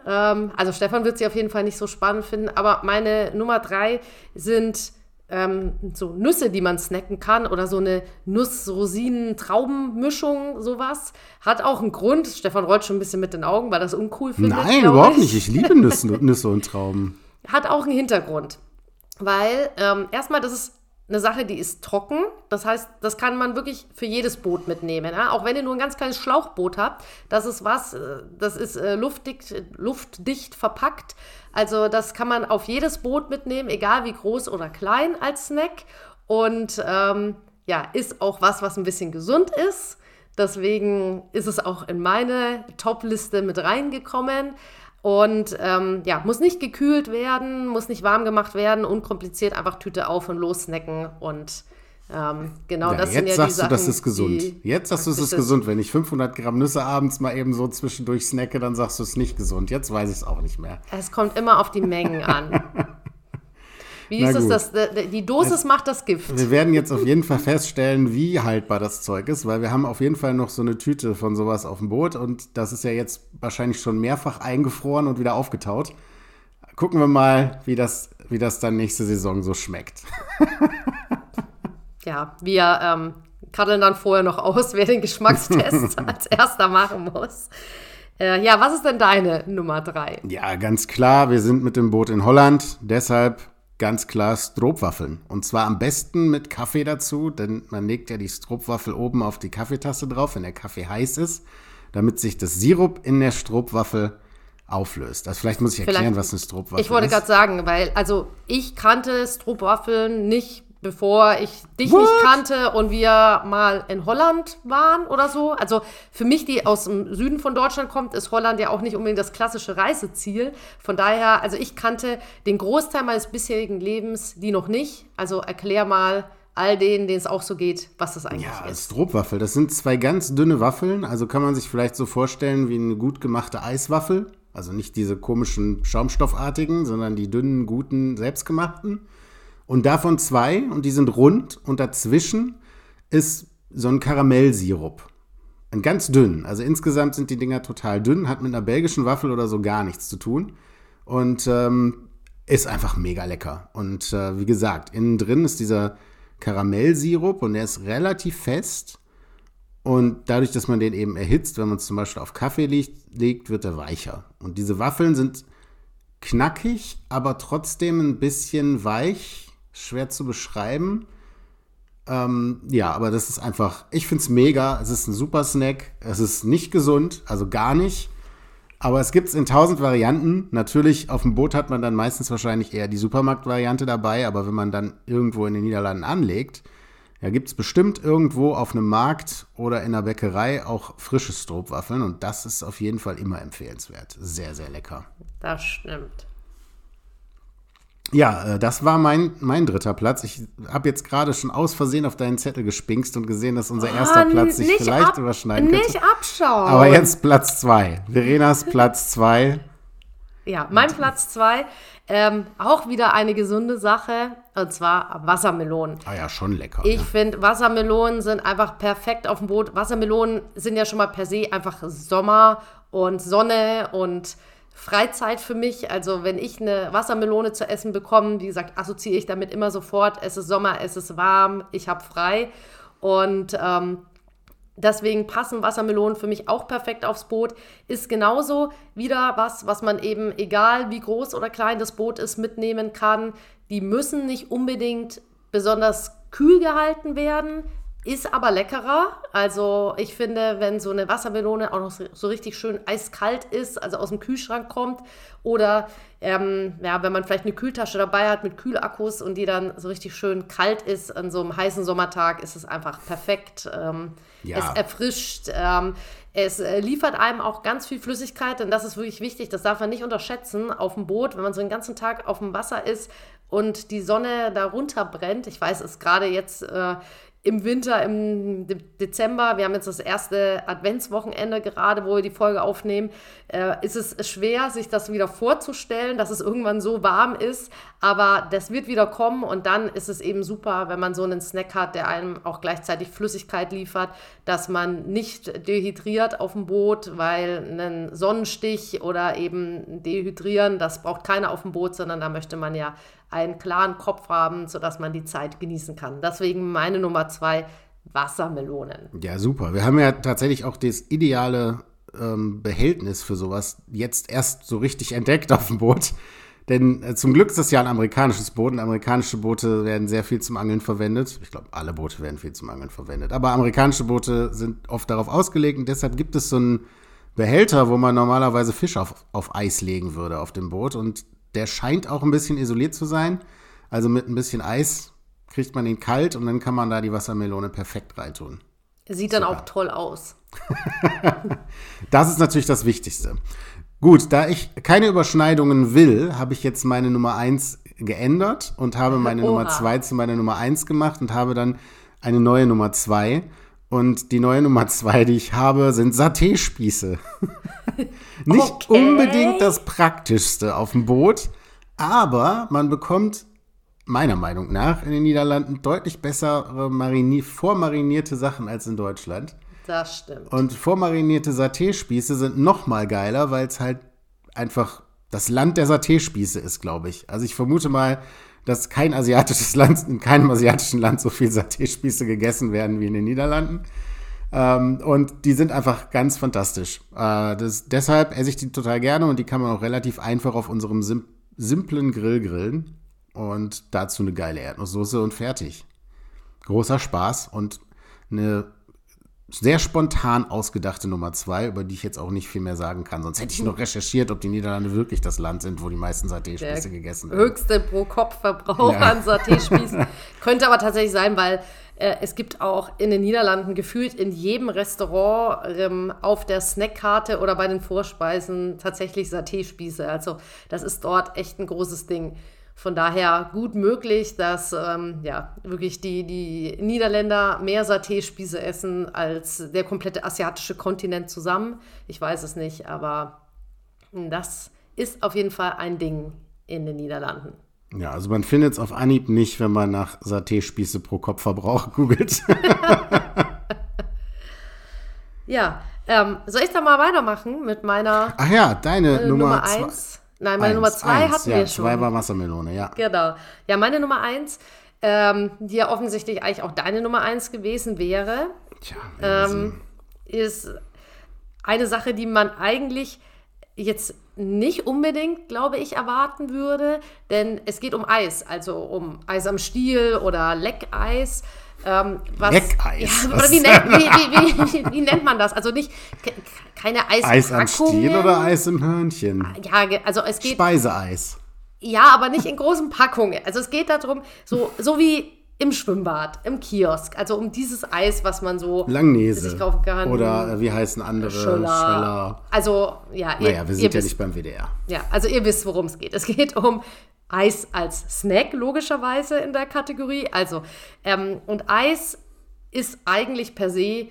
Ähm, also Stefan wird sie auf jeden Fall nicht so spannend finden, aber meine Nummer drei sind ähm, so Nüsse, die man snacken kann oder so eine Nuss-Rosinen-Trauben-Mischung, sowas. Hat auch einen Grund. Stefan rollt schon ein bisschen mit den Augen, weil das uncool findet. Nein, überhaupt ich. nicht. Ich liebe Nüsse, Nüsse und Trauben. hat auch einen Hintergrund. Weil ähm, erstmal, das ist eine Sache, die ist trocken. Das heißt, das kann man wirklich für jedes Boot mitnehmen. Ja? Auch wenn ihr nur ein ganz kleines Schlauchboot habt, das ist was, äh, das ist äh, luftdicht, luftdicht verpackt. Also das kann man auf jedes Boot mitnehmen, egal wie groß oder klein als Snack. Und ähm, ja, ist auch was, was ein bisschen gesund ist. Deswegen ist es auch in meine Top-Liste mit reingekommen. Und ähm, ja, muss nicht gekühlt werden, muss nicht warm gemacht werden, unkompliziert, einfach Tüte auf und los snacken und ähm, genau, ja, das jetzt sind ja sagst die Sachen, du, das ist gesund. Jetzt sagst du, es ist gesund. Wenn ich 500 Gramm Nüsse abends mal eben so zwischendurch snacke, dann sagst du, es ist nicht gesund. Jetzt weiß ich es auch nicht mehr. Es kommt immer auf die Mengen an. Wie ist es das? Die Dosis macht das Gift. Wir werden jetzt auf jeden Fall feststellen, wie haltbar das Zeug ist, weil wir haben auf jeden Fall noch so eine Tüte von sowas auf dem Boot und das ist ja jetzt wahrscheinlich schon mehrfach eingefroren und wieder aufgetaut. Gucken wir mal, wie das, wie das dann nächste Saison so schmeckt. Ja, wir ähm, kaddeln dann vorher noch aus, wer den Geschmackstest als erster machen muss. Äh, ja, was ist denn deine Nummer drei? Ja, ganz klar, wir sind mit dem Boot in Holland, deshalb ganz klar Stroopwaffeln. Und zwar am besten mit Kaffee dazu, denn man legt ja die Stroopwaffel oben auf die Kaffeetasse drauf, wenn der Kaffee heiß ist, damit sich das Sirup in der Stroopwaffel auflöst. Also vielleicht muss ich erklären, Vielleicht- was eine Stroopwaffel Ich wollte ist. gerade sagen, weil, also ich kannte Stroopwaffeln nicht, bevor ich dich What? nicht kannte und wir mal in Holland waren oder so. Also für mich, die aus dem Süden von Deutschland kommt, ist Holland ja auch nicht unbedingt das klassische Reiseziel. Von daher, also ich kannte den Großteil meines bisherigen Lebens, die noch nicht. Also erklär mal all denen, denen es auch so geht, was das eigentlich Ja, ist. Stroopwaffel, das sind zwei ganz dünne Waffeln, also kann man sich vielleicht so vorstellen wie eine gut gemachte Eiswaffel. Also nicht diese komischen Schaumstoffartigen, sondern die dünnen, guten, selbstgemachten. Und davon zwei, und die sind rund, und dazwischen ist so ein Karamellsirup. Ein ganz dünn. Also insgesamt sind die Dinger total dünn, hat mit einer belgischen Waffel oder so gar nichts zu tun. Und ähm, ist einfach mega lecker. Und äh, wie gesagt, innen drin ist dieser Karamellsirup und der ist relativ fest. Und dadurch, dass man den eben erhitzt, wenn man es zum Beispiel auf Kaffee legt, legt, wird er weicher. Und diese Waffeln sind knackig, aber trotzdem ein bisschen weich, schwer zu beschreiben. Ähm, ja, aber das ist einfach, ich finde es mega. Es ist ein super Snack. Es ist nicht gesund, also gar nicht. Aber es gibt es in tausend Varianten. Natürlich, auf dem Boot hat man dann meistens wahrscheinlich eher die Supermarktvariante dabei. Aber wenn man dann irgendwo in den Niederlanden anlegt, ja, gibt es bestimmt irgendwo auf einem Markt oder in einer Bäckerei auch frische Stroopwaffeln. Und das ist auf jeden Fall immer empfehlenswert. Sehr, sehr lecker. Das stimmt. Ja, äh, das war mein, mein dritter Platz. Ich habe jetzt gerade schon aus Versehen auf deinen Zettel gespinkst und gesehen, dass unser erster Ah, Platz sich vielleicht ab- überschneiden könnte. Nicht abschauen. Aber jetzt Platz zwei. Verenas Platz zwei. Ja, mein Platz zwei, ähm, auch wieder eine gesunde Sache, und zwar Wassermelonen. Ah ja, schon lecker. Ich ne? finde, Wassermelonen sind einfach perfekt auf dem Boot. Wassermelonen sind ja schon mal per se einfach Sommer und Sonne und Freizeit für mich. Also wenn ich eine Wassermelone zu essen bekomme, wie gesagt, assoziiere ich damit immer sofort, es ist Sommer, es ist warm, ich habe frei. Und ähm, Deswegen passen Wassermelonen für mich auch perfekt aufs Boot. Ist genauso wieder was, was man eben, egal wie groß oder klein das Boot ist, mitnehmen kann. Die müssen nicht unbedingt besonders kühl gehalten werden, ist aber leckerer. Also ich finde, wenn so eine Wassermelone auch noch so, richtig schön eiskalt ist, also aus dem Kühlschrank kommt oder ähm, ja, wenn man vielleicht eine Kühltasche dabei hat mit Kühlakkus und die dann so richtig schön kalt ist an so einem heißen Sommertag, ist es einfach perfekt. Ähm, Ja. Es erfrischt. Ähm, es äh, liefert einem auch ganz viel Flüssigkeit, denn das ist wirklich wichtig. Das darf man nicht unterschätzen auf dem Boot, wenn man so den ganzen Tag auf dem Wasser ist und die Sonne da runterbrennt. Ich weiß, es ist gerade jetzt äh, im Winter, im De Dezember, wir haben jetzt das erste Adventswochenende gerade, wo wir die Folge aufnehmen, äh, ist es schwer, sich das wieder vorzustellen, dass es irgendwann so warm ist. Aber das wird wieder kommen und dann ist es eben super, wenn man so einen Snack hat, der einem auch gleichzeitig Flüssigkeit liefert, dass man nicht dehydriert auf dem Boot, weil ein Sonnenstich oder eben dehydrieren, das braucht keiner auf dem Boot, sondern da möchte man ja einen klaren Kopf haben, sodass man die Zeit genießen kann. Deswegen meine Nummer zwei, Wassermelonen. Ja, super. Wir haben ja tatsächlich auch das ideale ähm, Behältnis für sowas jetzt erst so richtig entdeckt auf dem Boot. Denn äh, zum Glück ist das ja ein amerikanisches Boot. Und amerikanische Boote werden sehr viel zum Angeln verwendet. Ich glaube, alle Boote werden viel zum Angeln verwendet. Aber amerikanische Boote sind oft darauf ausgelegt und deshalb gibt es so einen Behälter, wo man normalerweise Fisch auf, auf Eis legen würde auf dem Boot. Und der scheint auch ein bisschen isoliert zu sein. Also mit ein bisschen Eis kriegt man ihn kalt und dann kann man da die Wassermelone perfekt reintun. Sieht dann Super. auch toll aus. das ist natürlich das Wichtigste. Gut, da ich keine Überschneidungen will, habe ich jetzt meine Nummer 1 geändert und habe meine Oha. Nummer 2 zu meiner Nummer 1 gemacht und habe dann eine neue Nummer 2. Und die neue Nummer 2, die ich habe, sind Saté-Spieße. Nicht okay. unbedingt das Praktischste auf dem Boot, aber man bekommt meiner Meinung nach in den Niederlanden deutlich bessere Marini vormarinierte Sachen als in Deutschland. Das stimmt. Und vormarinierte Saté-Spieße sind noch mal geiler, weil es halt einfach das Land der Saté-Spieße ist, glaube ich. Also ich vermute mal, dass kein asiatisches Land, in keinem asiatischen Land so viel Saté-Spieße gegessen werden wie in den Niederlanden. Ähm, und die sind einfach ganz fantastisch. Äh, das, deshalb esse ich die total gerne und die kann man auch relativ einfach auf unserem sim simplen Grill grillen. Und dazu eine geile Erdnusssoße und fertig. Großer Spaß und eine sehr spontan ausgedachte Nummer zwei, über die ich jetzt auch nicht viel mehr sagen kann. Sonst hätte ich noch recherchiert, ob die Niederlande wirklich das Land sind, wo die meisten Saté-Spieße gegessen werden. Höchste Pro-Kopf-Verbrauch ja. an Saté-Spießen. Könnte aber tatsächlich sein, weil es gibt auch in den Niederlanden gefühlt in jedem Restaurant ähm, auf der Snackkarte oder bei den Vorspeisen tatsächlich Saté-Spieße. Also das ist dort echt ein großes Ding. Von daher gut möglich, dass ähm, ja, wirklich die, die Niederländer mehr Saté-Spieße essen als der komplette asiatische Kontinent zusammen. Ich weiß es nicht, aber das ist auf jeden Fall ein Ding in den Niederlanden. Ja, also man findet es auf Anhieb nicht, wenn man nach Saté-Spieße pro Kopfverbrauch googelt. ja, ähm, soll ich da mal weitermachen mit meiner Ach ja, deine äh, Nummer 1? Nein, meine eins, Nummer zwei eins, hatten ja, wir schon. Zwei war Wassermelone, ja. Genau. Ja, meine Nummer eins, ähm, die ja offensichtlich eigentlich auch deine Nummer eins gewesen wäre, Tja, ähm, ist eine Sache, die man eigentlich jetzt nicht unbedingt, glaube ich, erwarten würde, denn es geht um Eis, also um Eis am Stiel oder Leckeis. Ähm, was, Leckeis. Ja, oder wie nennt, wie, wie, wie, nennt, man das? Also nicht keine Eispackungen. Eis am Stiel oder Eis im Hörnchen? Ja, also es geht. Speiseeis. Ja, aber nicht in großen Packungen. Also es geht darum, so, so wie im Schwimmbad, im Kiosk, also um dieses Eis, was man so Langnese sich kaufen kann. Oder äh, wie heißen andere? Schöller. Schöller. Also, ja. Ihr, naja, wir sind ja wisst, nicht beim WDR. Ja, also ihr wisst, worum es geht. Es geht um Eis als Snack, logischerweise in der Kategorie. Also, ähm, und Eis ist eigentlich per se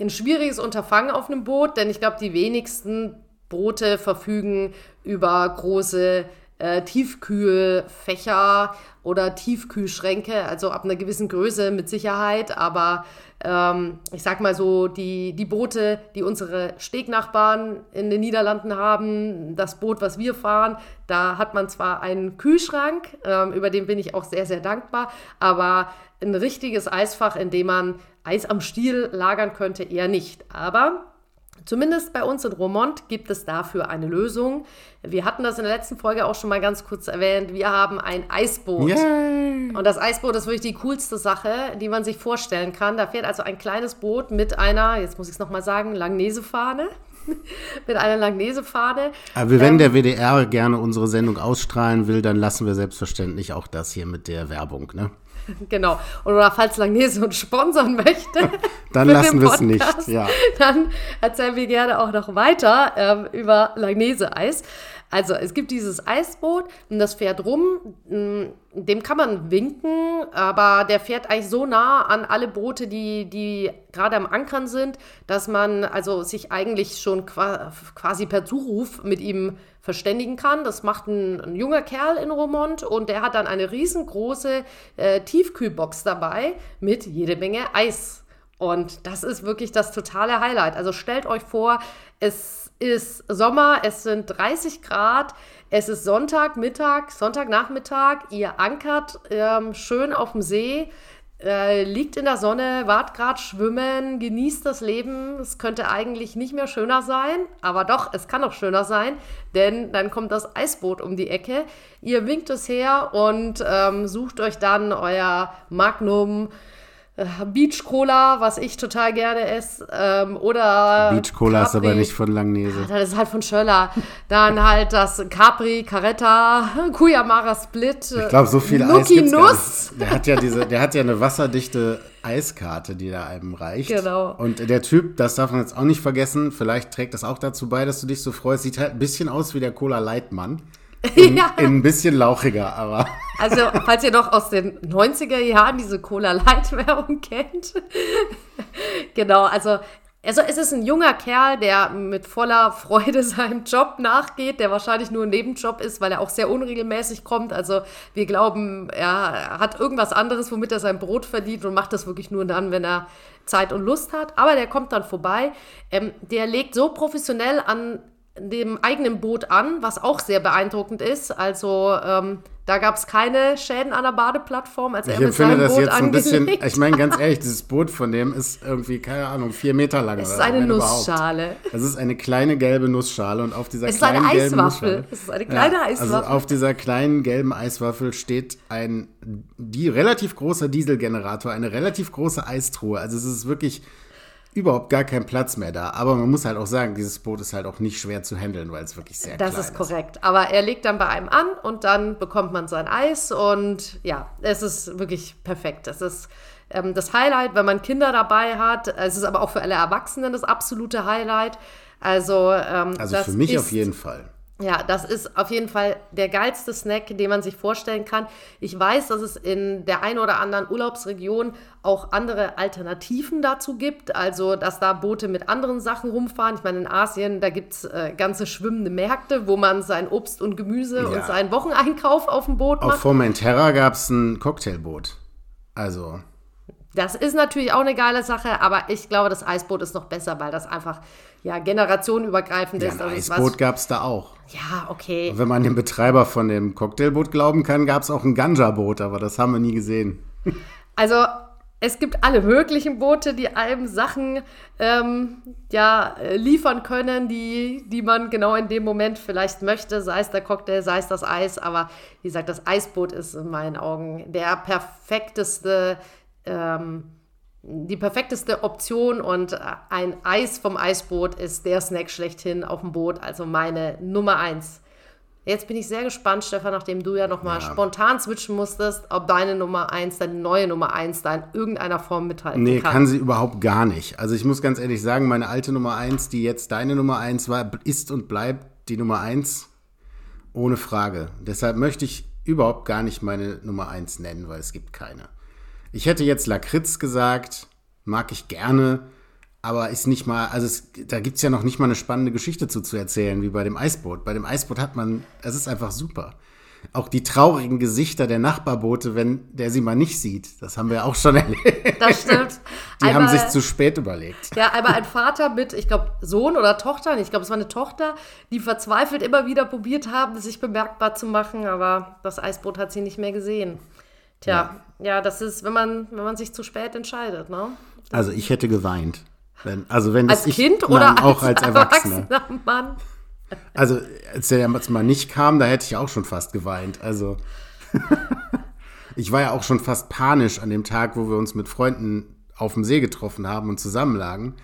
ein schwieriges Unterfangen auf einem Boot, denn ich glaube, die wenigsten Boote verfügen über große äh, Tiefkühlfächer oder Tiefkühlschränke, also ab einer gewissen Größe mit Sicherheit, aber ähm, ich sag mal so, die, die Boote, die unsere Stegnachbarn in den Niederlanden haben, das Boot, was wir fahren, da hat man zwar einen Kühlschrank, ähm, über den bin ich auch sehr, sehr dankbar, aber ein richtiges Eisfach, in dem man Eis am Stiel lagern könnte, eher nicht. Aber Zumindest bei uns in Romont gibt es dafür eine Lösung. Wir hatten das in der letzten Folge auch schon mal ganz kurz erwähnt. Wir haben ein Eisboot. Yay. Und das Eisboot ist wirklich die coolste Sache, die man sich vorstellen kann. Da fährt also ein kleines Boot mit einer, jetzt muss ich es nochmal sagen, Langnese-Fahne. mit einer Langnese-Fahne. Aber wenn ähm, der WDR gerne unsere Sendung ausstrahlen will, dann lassen wir selbstverständlich auch das hier mit der Werbung, ne? Genau. Oder falls Langnese uns sponsern möchte. dann lassen wir es nicht, ja. Dann erzählen wir gerne auch noch weiter ähm, über Langnese-Eis. Also es gibt dieses Eisboot und das fährt rum. Mm, dem kann man winken, aber der fährt eigentlich so nah an alle Boote, die, die gerade am Ankern sind, dass man also sich eigentlich schon quasi per Zuruf mit ihm verständigen kann. Das macht ein, ein junger Kerl in Romont und der hat dann eine riesengroße äh, Tiefkühlbox dabei mit jede Menge Eis. Und das ist wirklich das totale Highlight. Also stellt euch vor, es ist Sommer, es sind 30 Grad, es ist Sonntagmittag, Sonntagnachmittag, ihr ankert ähm, schön auf dem See äh, liegt in der Sonne, wart gerade schwimmen, genießt das Leben. Es könnte eigentlich nicht mehr schöner sein, aber doch, es kann auch schöner sein, denn dann kommt das Eisboot um die Ecke. Ihr winkt es her und ähm, sucht euch dann euer Magnum Beach Cola, was ich total gerne esse, ähm, oder Beach Cola Capri. ist aber nicht von Langnese. Ja, das ist halt von Schöller. Dann halt das Capri, Caretta, Kuyamara Split. Ich glaube, so viel Eis gibt's Nuss. Der hat ja diese, der hat ja eine wasserdichte Eiskarte, die da einem reicht. Genau. Und der Typ, das darf man jetzt auch nicht vergessen, vielleicht trägt das auch dazu bei, dass du dich so freust, sieht halt ein bisschen aus wie der Cola Leitmann. In, ja. in ein bisschen lauchiger, aber. Also, falls ihr noch aus den 90er Jahren diese Cola Light Werbung kennt. genau, also also es ist ein junger Kerl, der mit voller Freude seinem Job nachgeht, der wahrscheinlich nur ein Nebenjob ist, weil er auch sehr unregelmäßig kommt. Also wir glauben, er hat irgendwas anderes, womit er sein Brot verdient und macht das wirklich nur dann, wenn er Zeit und Lust hat. Aber der kommt dann vorbei. Ähm, der legt so professionell an dem eigenen Boot an, was auch sehr beeindruckend ist. Also ähm, da gab es keine Schäden an der Badeplattform, als ich er mit seinem das Boot jetzt ein bisschen. Ich meine ganz ehrlich, dieses Boot von dem ist irgendwie keine Ahnung vier Meter lang. Es ist eine Nussschale. Es ist eine kleine gelbe Nussschale und auf dieser es kleinen ist eine gelben Eiswaffel. Es ist eine kleine ja, Eiswaffel. Also auf dieser kleinen gelben Eiswaffel steht ein die relativ großer Dieselgenerator, eine relativ große Eistruhe. Also es ist wirklich überhaupt gar kein Platz mehr da. Aber man muss halt auch sagen, dieses Boot ist halt auch nicht schwer zu handeln, weil es wirklich sehr das klein ist. Das ist korrekt. Aber er legt dann bei einem an und dann bekommt man sein Eis und ja, es ist wirklich perfekt. Es ist ähm, das Highlight, wenn man Kinder dabei hat. Es ist aber auch für alle Erwachsenen das absolute Highlight. Also, ähm, also für mich auf jeden Fall. Ja, das ist auf jeden Fall der geilste Snack, den man sich vorstellen kann. Ich weiß, dass es in der einen oder anderen Urlaubsregion auch andere Alternativen dazu gibt. Also, dass da Boote mit anderen Sachen rumfahren. Ich meine, in Asien, da gibt es äh, ganze schwimmende Märkte, wo man sein Obst und Gemüse ja. und seinen Wocheneinkauf auf dem Boot macht. Auf Formentera gab es ein Cocktailboot. Also. Das ist natürlich auch eine geile Sache, aber ich glaube, das Eisboot ist noch besser, weil das einfach ja, generationenübergreifend ja, ist. Ein also Eisboot gab es da auch. Ja, okay. Wenn man dem Betreiber von dem Cocktailboot glauben kann, gab es auch ein Ganja-Boot, aber das haben wir nie gesehen. Also es gibt alle möglichen Boote, die einem Sachen ähm, ja, liefern können, die, die man genau in dem Moment vielleicht möchte, sei es der Cocktail, sei es das Eis. Aber wie gesagt, das Eisboot ist in meinen Augen der perfekteste ähm, die perfekteste Option und ein Eis vom Eisboot ist der Snack schlechthin auf dem Boot, also meine Nummer eins. Jetzt bin ich sehr gespannt, Stefan, nachdem du ja nochmal ja. spontan switchen musstest, ob deine Nummer eins, deine neue Nummer eins da in irgendeiner Form mithalten nee, kann. Nee, kann sie überhaupt gar nicht. Also ich muss ganz ehrlich sagen, meine alte Nummer eins, die jetzt deine Nummer eins war, ist und bleibt die Nummer eins ohne Frage. Deshalb möchte ich überhaupt gar nicht meine Nummer eins nennen, weil es gibt keine. Ich hätte jetzt Lakritz gesagt, mag ich gerne, aber ist nicht mal, also es, da gibt es ja noch nicht mal eine spannende Geschichte zu, zu erzählen, wie bei dem Eisboot. Bei dem Eisboot hat man, es ist einfach super. Auch die traurigen Gesichter der Nachbarboote, wenn der sie mal nicht sieht, das haben wir auch schon erlebt. Das stimmt. Die einmal, haben sich zu spät überlegt. Ja, einmal ein Vater mit, ich glaube, Sohn oder Tochter, ich glaube, es war eine Tochter, die verzweifelt immer wieder probiert haben, sich bemerkbar zu machen, aber das Eisboot hat sie nicht mehr gesehen. Tja, ja. ja, das ist, wenn man, wenn man sich zu spät entscheidet, ne? Das also ich hätte geweint. Wenn, also wenn als ich, Kind nein, oder auch als, als Erwachsener. Erwachsener Mann? Also als der jetzt mal nicht kam, da hätte ich auch schon fast geweint. Also ich war ja auch schon fast panisch an dem Tag, wo wir uns mit Freunden auf dem See getroffen haben und zusammenlagen,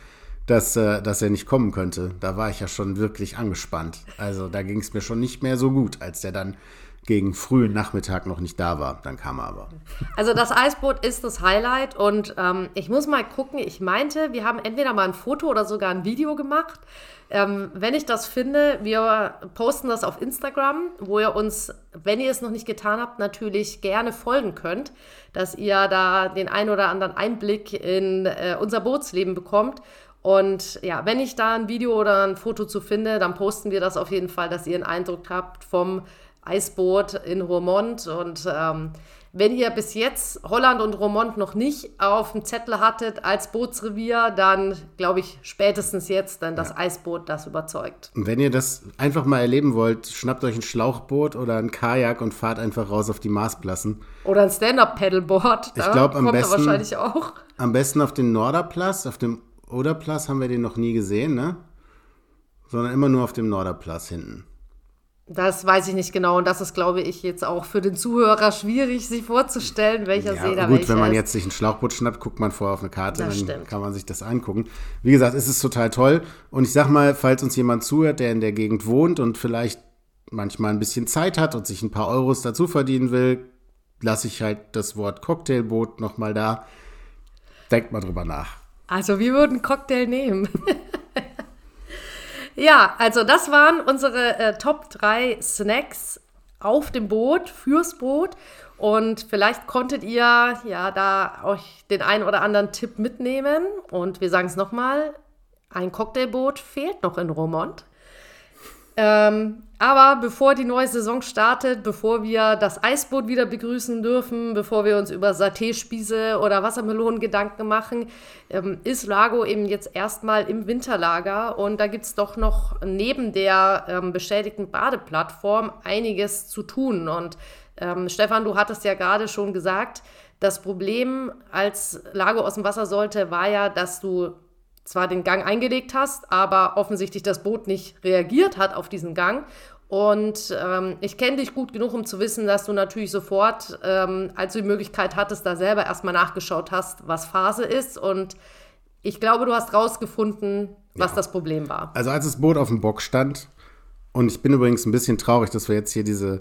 dass, äh, dass er nicht kommen könnte. Da war ich ja schon wirklich angespannt. Also da ging es mir schon nicht mehr so gut, als der dann gegen frühen Nachmittag noch nicht da war. Dann kam er aber. Also das Eisboot ist das Highlight und ähm, ich muss mal gucken. Ich meinte, wir haben entweder mal ein Foto oder sogar ein Video gemacht. Ähm, wenn ich das finde, wir posten das auf Instagram, wo ihr uns, wenn ihr es noch nicht getan habt, natürlich gerne folgen könnt, dass ihr da den ein oder anderen Einblick in äh, unser Bootsleben bekommt. Und ja, wenn ich da ein Video oder ein Foto zu finde, dann posten wir das auf jeden Fall, dass ihr einen Eindruck habt vom Eisboot in Romont und ähm, wenn ihr bis jetzt Holland und Romont noch nicht auf dem Zettel hattet als Bootsrevier, dann glaube ich spätestens jetzt, denn das ja. Eisboot das überzeugt. Und wenn ihr das einfach mal erleben wollt, schnappt euch ein Schlauchboot oder ein Kajak und fahrt einfach raus auf die Marsplassen. Oder ein Stand-Up-Paddleboard. Ich glaube am besten wahrscheinlich auch. Am besten auf den Norderplatz, auf dem Oderplatz haben wir den noch nie gesehen, ne? Sondern immer nur auf dem Norderplatz hinten. Das weiß ich nicht genau und das ist, glaube ich, jetzt auch für den Zuhörer schwierig, sich vorzustellen, welcher ja, See da Gut, wenn man ist. jetzt sich ein Schlauchboot schnappt, guckt man vorher auf eine Karte, das dann stimmt. kann man sich das angucken. Wie gesagt, es ist total toll und ich sag mal, falls uns jemand zuhört, der in der Gegend wohnt und vielleicht manchmal ein bisschen Zeit hat und sich ein paar Euros dazu verdienen will, lasse ich halt das Wort Cocktailboot nochmal da. Denkt mal drüber nach. Also wir würden Cocktail nehmen. Ja, also das waren unsere äh, Top 3 Snacks auf dem Boot, fürs Boot. Und vielleicht konntet ihr ja da euch den einen oder anderen Tipp mitnehmen. Und wir sagen es nochmal, ein Cocktailboot fehlt noch in Romont. Ähm, aber bevor die neue Saison startet, bevor wir das Eisboot wieder begrüßen dürfen, bevor wir uns über Saté-Spieße oder Wassermelonen Gedanken machen, ähm, ist Lago eben jetzt erstmal im Winterlager. Und da gibt es doch noch neben der ähm, beschädigten Badeplattform einiges zu tun. Und ähm, Stefan, du hattest ja gerade schon gesagt, das Problem, als Lago aus dem Wasser sollte, war ja, dass du zwar den Gang eingelegt hast, aber offensichtlich das Boot nicht reagiert hat auf diesen Gang. Und ähm, ich kenne dich gut genug, um zu wissen, dass du natürlich sofort, ähm, als du die Möglichkeit hattest, da selber erstmal nachgeschaut hast, was Phase ist. Und ich glaube, du hast rausgefunden, was ja. das Problem war. Also als das Boot auf dem Bock stand, und ich bin übrigens ein bisschen traurig, dass wir jetzt hier diese,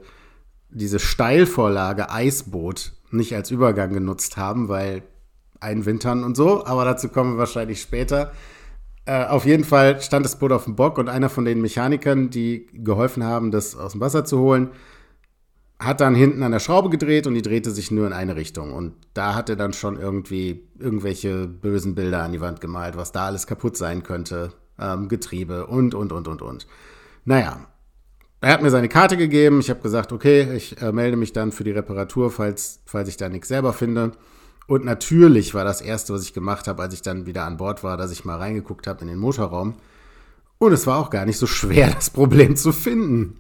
diese Steilvorlage Eisboot nicht als Übergang genutzt haben, weil einwintern und so, aber dazu kommen wir wahrscheinlich später. Äh, auf jeden Fall stand das Boot auf dem Bock und einer von den Mechanikern, die geholfen haben, das aus dem Wasser zu holen, hat dann hinten an der Schraube gedreht und die drehte sich nur in eine Richtung. Und da hat er dann schon irgendwie irgendwelche bösen Bilder an die Wand gemalt, was da alles kaputt sein könnte. Ähm, Getriebe und, und, und, und, und. Naja, er hat mir seine Karte gegeben. Ich habe gesagt, okay, ich äh, melde mich dann für die Reparatur, falls, falls ich da nichts selber finde. Und natürlich war das Erste, was ich gemacht habe, als ich dann wieder an Bord war, dass ich mal reingeguckt habe in den Motorraum. Und es war auch gar nicht so schwer, das Problem zu finden.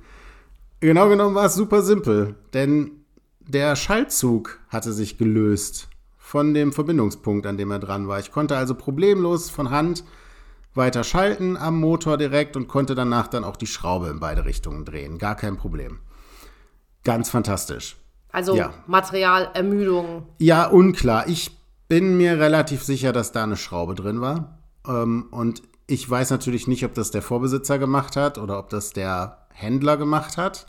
Genau genommen war es super simpel, denn der Schaltzug hatte sich gelöst von dem Verbindungspunkt, an dem er dran war. Ich konnte also problemlos von Hand weiter schalten am Motor direkt und konnte danach dann auch die Schraube in beide Richtungen drehen. Gar kein Problem. Ganz fantastisch. Also ja. Materialermüdung. Ja, unklar. Ich bin mir relativ sicher, dass da eine Schraube drin war. Ähm, und ich weiß natürlich nicht, ob das der Vorbesitzer gemacht hat oder ob das der Händler gemacht hat.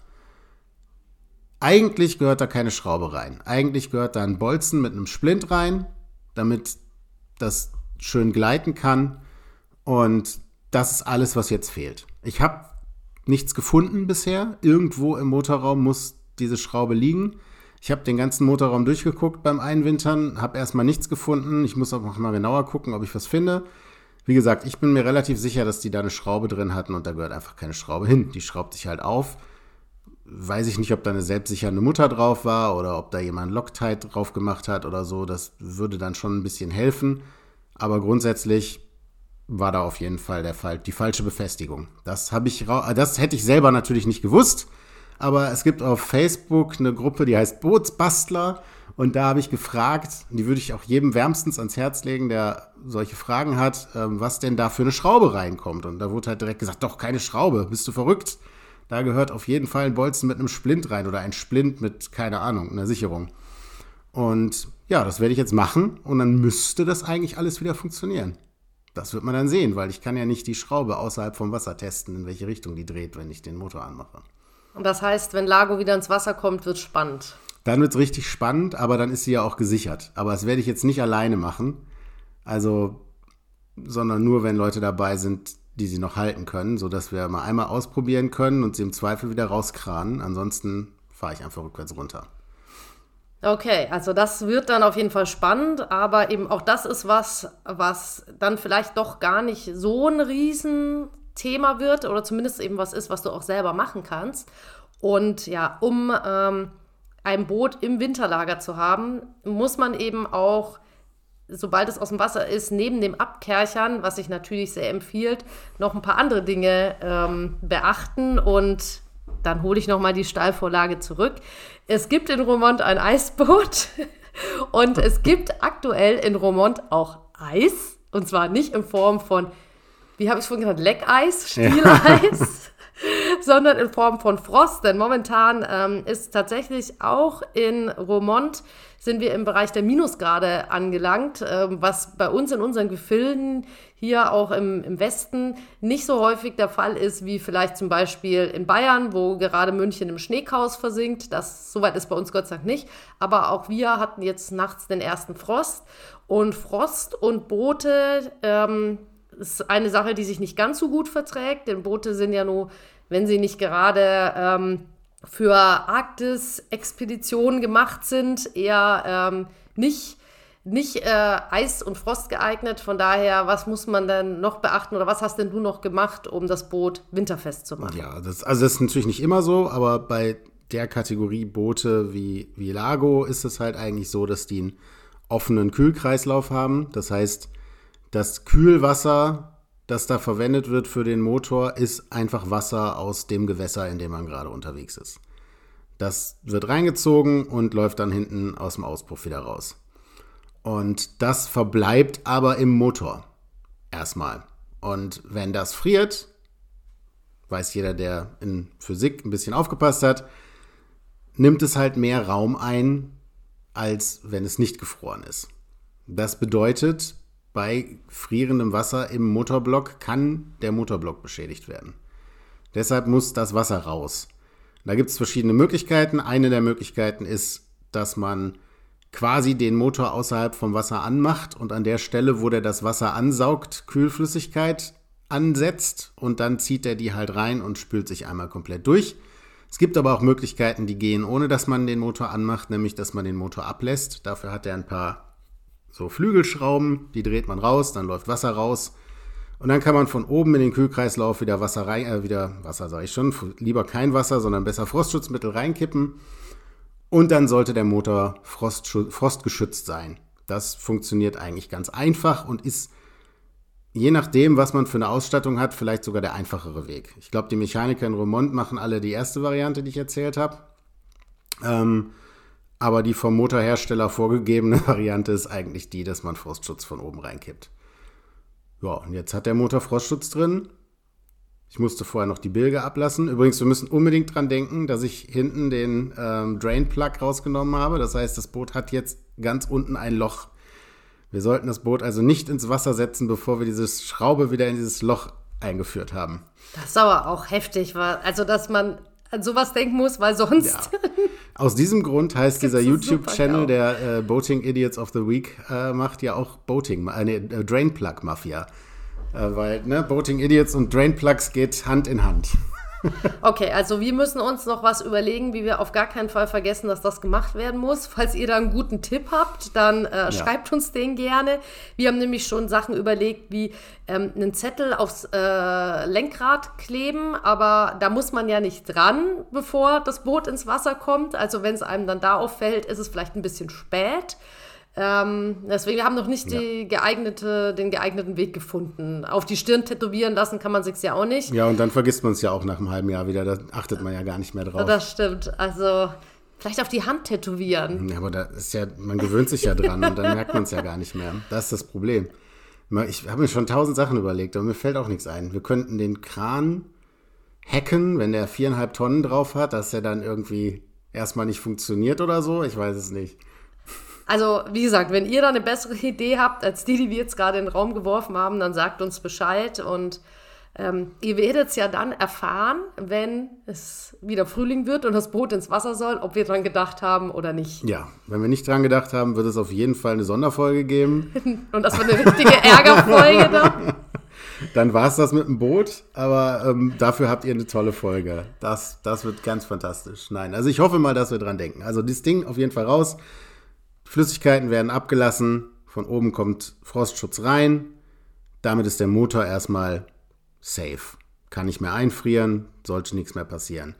Eigentlich gehört da keine Schraube rein. Eigentlich gehört da ein Bolzen mit einem Splint rein, damit das schön gleiten kann. Und das ist alles, was jetzt fehlt. Ich habe nichts gefunden bisher. Irgendwo im Motorraum muss diese Schraube liegen. Ich habe den ganzen Motorraum durchgeguckt beim Einwintern, habe erstmal nichts gefunden. Ich muss auch noch mal genauer gucken, ob ich was finde. Wie gesagt, ich bin mir relativ sicher, dass die da eine Schraube drin hatten und da gehört einfach keine Schraube hin. Die schraubt sich halt auf. Weiß ich nicht, ob da eine selbstsichernde Mutter drauf war oder ob da jemand Loctite drauf gemacht hat oder so. Das würde dann schon ein bisschen helfen. Aber grundsätzlich war da auf jeden Fall der Fall, die falsche Befestigung. Das ich, das hätte ich selber natürlich nicht gewusst aber es gibt auf Facebook eine Gruppe, die heißt Bootsbastler. Und da habe ich gefragt, die würde ich auch jedem wärmstens ans Herz legen, der solche Fragen hat, ähm, was denn da für eine Schraube reinkommt. Und da wurde halt direkt gesagt, doch keine Schraube, bist du verrückt? Da gehört auf jeden Fall ein Bolzen mit einem Splint rein oder ein Splint mit, keine Ahnung, einer Sicherung. Und ja, das werde ich jetzt machen und dann müsste das eigentlich alles wieder funktionieren. Das wird man dann sehen, weil ich kann ja nicht die Schraube außerhalb vom Wasser testen, in welche Richtung die dreht, wenn ich den Motor anmache. Und das heißt, wenn Lago wieder ins Wasser kommt, wird es spannend. Dann wird es richtig spannend, aber dann ist sie ja auch gesichert. Aber das werde ich jetzt nicht alleine machen. Also, sondern nur, wenn Leute dabei sind, die sie noch halten können, sodass wir mal einmal ausprobieren können und sie im Zweifel wieder rauskranen. Ansonsten fahre ich einfach rückwärts runter. Okay, also das wird dann auf jeden Fall spannend, aber eben auch das ist was, was dann vielleicht doch gar nicht so ein riesen Thema wird oder zumindest eben was ist, was du auch selber machen kannst. Und ja, um ähm, ein Boot im Winterlager zu haben, muss man eben auch, sobald es aus dem Wasser ist, neben dem Abkerchern, was sich natürlich sehr empfiehlt, noch ein paar andere Dinge ähm, beachten. Und dann hole ich nochmal die Stallvorlage zurück. Es gibt in Romont ein Eisboot und es gibt aktuell in Romont auch Eis. Und zwar nicht in Form von, wie habe ich vorhin genannt, Leckeis, Stieleis. Sondern in Form von Frost. Denn momentan ähm, ist tatsächlich auch in Romont sind wir im Bereich der Minusgrade angelangt, ähm, was bei uns in unseren Gefilden hier auch im, im Westen nicht so häufig der Fall ist, wie vielleicht zum Beispiel in Bayern, wo gerade München im Schneechaos versinkt. Das soweit ist bei uns Gott sei Dank nicht. Aber auch wir hatten jetzt nachts den ersten Frost. Und Frost und Boote ähm, ist eine Sache, die sich nicht ganz so gut verträgt, denn Boote sind ja nur wenn sie nicht gerade ähm, für Arktis-Expeditionen gemacht sind, eher ähm, nicht, nicht äh, Eis- und Frost geeignet. Von daher, was muss man denn noch beachten oder was hast denn du noch gemacht, um das Boot winterfest zu machen? Ja, das, also das ist natürlich nicht immer so, aber bei der Kategorie Boote wie, wie Lago ist es halt eigentlich so, dass die einen offenen Kühlkreislauf haben. Das heißt, das Kühlwasser das da verwendet wird für den Motor, ist einfach Wasser aus dem Gewässer, in dem man gerade unterwegs ist. Das wird reingezogen und läuft dann hinten aus dem Auspuff wieder raus. Und das verbleibt aber im Motor. Erstmal. Und wenn das friert, weiß jeder, der in Physik ein bisschen aufgepasst hat, nimmt es halt mehr Raum ein, als wenn es nicht gefroren ist. Das bedeutet, bei frierendem Wasser im Motorblock kann der Motorblock beschädigt werden. Deshalb muss das Wasser raus. Da gibt es verschiedene Möglichkeiten. Eine der Möglichkeiten ist, dass man quasi den Motor außerhalb vom Wasser anmacht und an der Stelle, wo der das Wasser ansaugt, Kühlflüssigkeit ansetzt und dann zieht er die halt rein und spült sich einmal komplett durch. Es gibt aber auch Möglichkeiten, die gehen, ohne dass man den Motor anmacht, nämlich dass man den Motor ablässt. Dafür hat er ein paar so Flügelschrauben, die dreht man raus, dann läuft Wasser raus. Und dann kann man von oben in den Kühlkreislauf wieder Wasser rein, äh, wieder Wasser sage ich schon, lieber kein Wasser, sondern besser Frostschutzmittel reinkippen. Und dann sollte der Motor frostgeschützt sein. Das funktioniert eigentlich ganz einfach und ist je nachdem, was man für eine Ausstattung hat, vielleicht sogar der einfachere Weg. Ich glaube, die Mechaniker in Remont machen alle die erste Variante, die ich erzählt habe. Ähm, aber die vom Motorhersteller vorgegebene Variante ist eigentlich die, dass man Frostschutz von oben reinkippt. Ja, und jetzt hat der Motor Frostschutz drin. Ich musste vorher noch die Bilge ablassen. Übrigens, wir müssen unbedingt dran denken, dass ich hinten den ähm, Drain Plug rausgenommen habe. Das heißt, das Boot hat jetzt ganz unten ein Loch. Wir sollten das Boot also nicht ins Wasser setzen, bevor wir diese Schraube wieder in dieses Loch eingeführt haben. Das ist aber auch heftig, weil, also dass man an sowas denken muss, weil sonst. Ja. Aus diesem Grund heißt dieser YouTube-Channel, der äh, Boating Idiots of the Week äh, macht, ja auch Boating, äh, nee, äh, Drain Plug Mafia. Äh, weil ne, Boating Idiots und Drain Plugs geht Hand in Hand. Okay, also wir müssen uns noch was überlegen, wie wir auf gar keinen Fall vergessen, dass das gemacht werden muss. Falls ihr da einen guten Tipp habt, dann äh, ja. schreibt uns den gerne. Wir haben nämlich schon Sachen überlegt, wie ähm, einen Zettel aufs äh, Lenkrad kleben, aber da muss man ja nicht dran, bevor das Boot ins Wasser kommt. Also wenn es einem dann da auffällt, ist es vielleicht ein bisschen spät. Ähm, deswegen, wir haben noch nicht ja. geeignete, den geeigneten Weg gefunden. Auf die Stirn tätowieren lassen kann man sich ja auch nicht. Ja, und dann vergisst man es ja auch nach einem halben Jahr wieder. Da achtet man ja gar nicht mehr drauf. Das stimmt. Also vielleicht auf die Hand tätowieren. Ja, aber da ist ja, man gewöhnt sich ja dran und dann merkt man es ja gar nicht mehr. Das ist das Problem. Ich habe mir schon tausend Sachen überlegt, aber mir fällt auch nichts ein. Wir könnten den Kran hacken, wenn der viereinhalb Tonnen drauf hat, dass er dann irgendwie erstmal nicht funktioniert oder so. Ich weiß es nicht. Also, wie gesagt, wenn ihr da eine bessere Idee habt als die, die wir jetzt gerade in den Raum geworfen haben, dann sagt uns Bescheid und ähm, ihr werdet es ja dann erfahren, wenn es wieder Frühling wird und das Boot ins Wasser soll, ob wir dran gedacht haben oder nicht. Ja, wenn wir nicht dran gedacht haben, wird es auf jeden Fall eine Sonderfolge geben. und das wird eine richtige Ärgerfolge dann. Dann war es das mit dem Boot, aber ähm, dafür habt ihr eine tolle Folge. Das, das wird ganz fantastisch. Nein, also ich hoffe mal, dass wir dran denken. Also das Ding auf jeden Fall raus. Flüssigkeiten werden abgelassen, von oben kommt Frostschutz rein. Damit ist der Motor erstmal safe. Kann nicht mehr einfrieren, sollte nichts mehr passieren.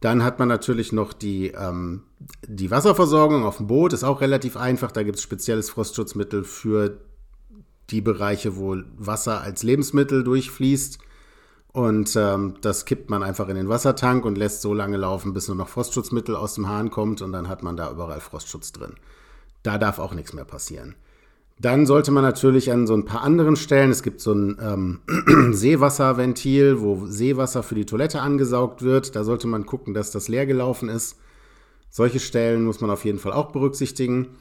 Dann hat man natürlich noch die, ähm, die Wasserversorgung auf dem Boot, ist auch relativ einfach. Da gibt es spezielles Frostschutzmittel für die Bereiche, wo Wasser als Lebensmittel durchfließt. Und ähm, das kippt man einfach in den Wassertank und lässt so lange laufen, bis nur noch Frostschutzmittel aus dem Hahn kommt und dann hat man da überall Frostschutz drin. Da darf auch nichts mehr passieren. Dann sollte man natürlich an so ein paar anderen Stellen, es gibt so ein ähm, Seewasserventil, wo Seewasser für die Toilette angesaugt wird. Da sollte man gucken, dass das leer gelaufen ist. Solche Stellen muss man auf jeden Fall auch berücksichtigen.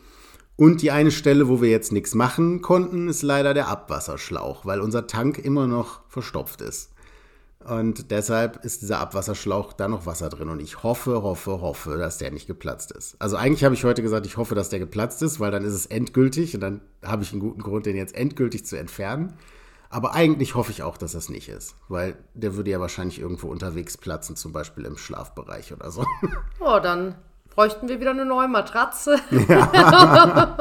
Und die eine Stelle, wo wir jetzt nichts machen konnten, ist leider der Abwasserschlauch, weil unser Tank immer noch verstopft ist. Und deshalb ist dieser Abwasserschlauch da noch Wasser drin. Und ich hoffe, hoffe, hoffe, dass der nicht geplatzt ist. Also eigentlich habe ich heute gesagt, ich hoffe, dass der geplatzt ist, weil dann ist es endgültig und dann habe ich einen guten Grund, den jetzt endgültig zu entfernen. Aber eigentlich hoffe ich auch, dass das nicht ist, weil der würde ja wahrscheinlich irgendwo unterwegs platzen, zum Beispiel im Schlafbereich oder so. Oh, dann bräuchten wir wieder eine neue Matratze. Ja,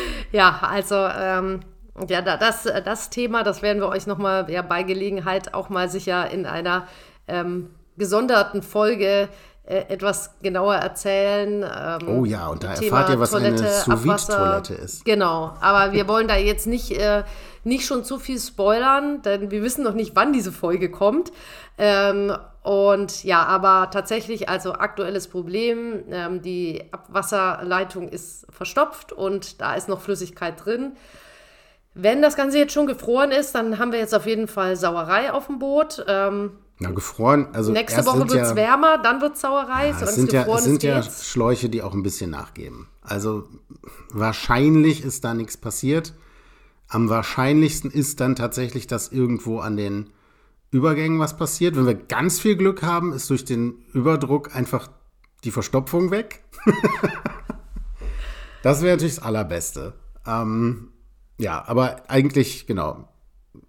ja also ähm, ja, das, das Thema, das werden wir euch nochmal ja, bei Gelegenheit auch mal sicher in einer ähm, gesonderten Folge äh, etwas genauer erzählen. Ähm, oh ja, und da Thema erfahrt ihr, was Toilette, eine sous toilette ist. Genau, aber wir wollen da jetzt nicht, äh, nicht schon zu viel spoilern, denn wir wissen noch nicht, wann diese Folge kommt. Ähm, und ja, aber tatsächlich, also aktuelles Problem, ähm, die Abwasserleitung ist verstopft und da ist noch Flüssigkeit drin. Wenn das Ganze jetzt schon gefroren ist, dann haben wir jetzt auf jeden Fall Sauerei auf dem Boot. Ähm, Na, gefroren, also. Nächste Woche wird es ja, wärmer, dann wird es Sauerei. Ja, es sind, ja, es sind ja Schläuche, die auch ein bisschen nachgeben. Also wahrscheinlich ist da nichts passiert. Am wahrscheinlichsten ist dann tatsächlich, dass irgendwo an den Übergängen was passiert. Wenn wir ganz viel Glück haben, ist durch den Überdruck einfach die Verstopfung weg. das wäre natürlich das Allerbeste. Ähm, ja, aber eigentlich, genau,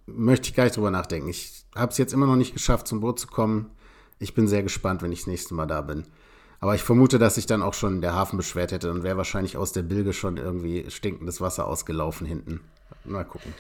möchte ich gar nicht drüber nachdenken. Ich habe es jetzt immer noch nicht geschafft, zum Boot zu kommen. Ich bin sehr gespannt, wenn ich das nächste Mal da bin. Aber ich vermute, dass sich dann auch schon der Hafen beschwert hätte und wäre wahrscheinlich aus der Bilge schon irgendwie stinkendes Wasser ausgelaufen hinten. Mal gucken.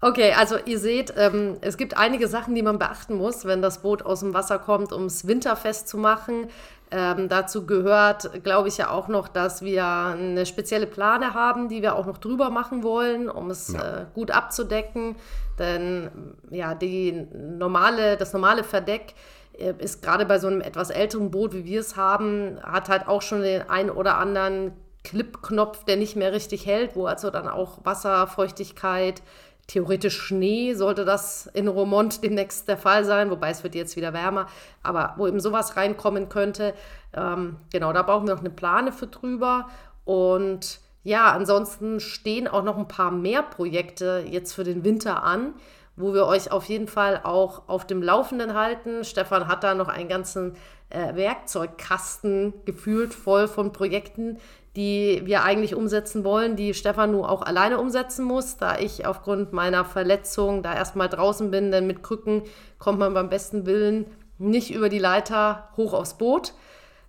Okay, also ihr seht, ähm, es gibt einige Sachen, die man beachten muss, wenn das Boot aus dem Wasser kommt, um es winterfest zu machen. Ähm, dazu gehört, glaube ich, ja auch noch, dass wir eine spezielle Plane haben, die wir auch noch drüber machen wollen, um es ja. äh, gut abzudecken. Denn ja, die normale, das normale Verdeck äh, ist gerade bei so einem etwas älteren Boot, wie wir es haben, hat halt auch schon den einen oder anderen Clipknopf, der nicht mehr richtig hält, wo also dann auch Wasserfeuchtigkeit, theoretisch Schnee, sollte das in Romont demnächst der Fall sein, wobei es wird jetzt wieder wärmer, aber wo eben sowas reinkommen könnte. Ähm, genau, da brauchen wir noch eine Plane für drüber. Und ja, ansonsten stehen auch noch ein paar mehr Projekte jetzt für den Winter an, wo wir euch auf jeden Fall auch auf dem Laufenden halten. Stefan hat da noch einen ganzen äh, Werkzeugkasten gefühlt voll von Projekten, die wir eigentlich umsetzen wollen, die Stefan nur auch alleine umsetzen muss, da ich aufgrund meiner Verletzung da erstmal draußen bin, denn mit Krücken kommt man beim besten Willen nicht über die Leiter hoch aufs Boot.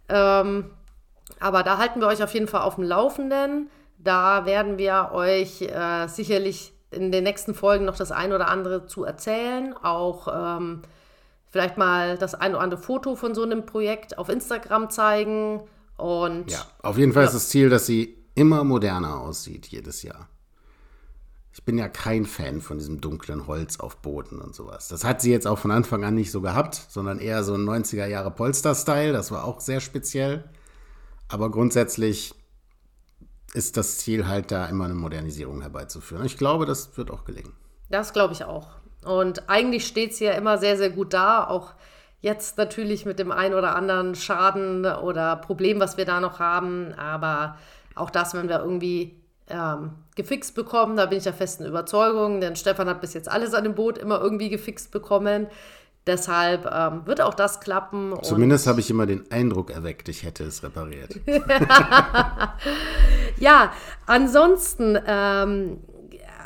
Ähm, aber da halten wir euch auf jeden Fall auf dem Laufenden. Da werden wir euch äh, sicherlich in den nächsten Folgen noch das ein oder andere zu erzählen. Auch ähm, vielleicht mal das ein oder andere Foto von so einem Projekt auf Instagram zeigen und ja, auf jeden Fall ja. ist das Ziel, dass sie immer moderner aussieht jedes Jahr. Ich bin ja kein Fan von diesem dunklen Holz auf Booten und sowas. Das hat sie jetzt auch von Anfang an nicht so gehabt, sondern eher so ein 90er Jahre Polster-Style. Das war auch sehr speziell. Aber grundsätzlich ist das Ziel halt da immer eine Modernisierung herbeizuführen. Ich glaube, das wird auch gelingen. Das glaube ich auch. Und eigentlich steht sie ja immer sehr, sehr gut da. Auch Jetzt natürlich mit dem ein oder anderen Schaden oder Problem, was wir da noch haben. Aber auch das, wenn wir irgendwie ähm, gefixt bekommen, da bin ich der festen Überzeugung, denn Stefan hat bis jetzt alles an dem Boot immer irgendwie gefixt bekommen. Deshalb ähm, wird auch das klappen. Zumindest habe ich immer den Eindruck erweckt, ich hätte es repariert. ja, ansonsten ähm,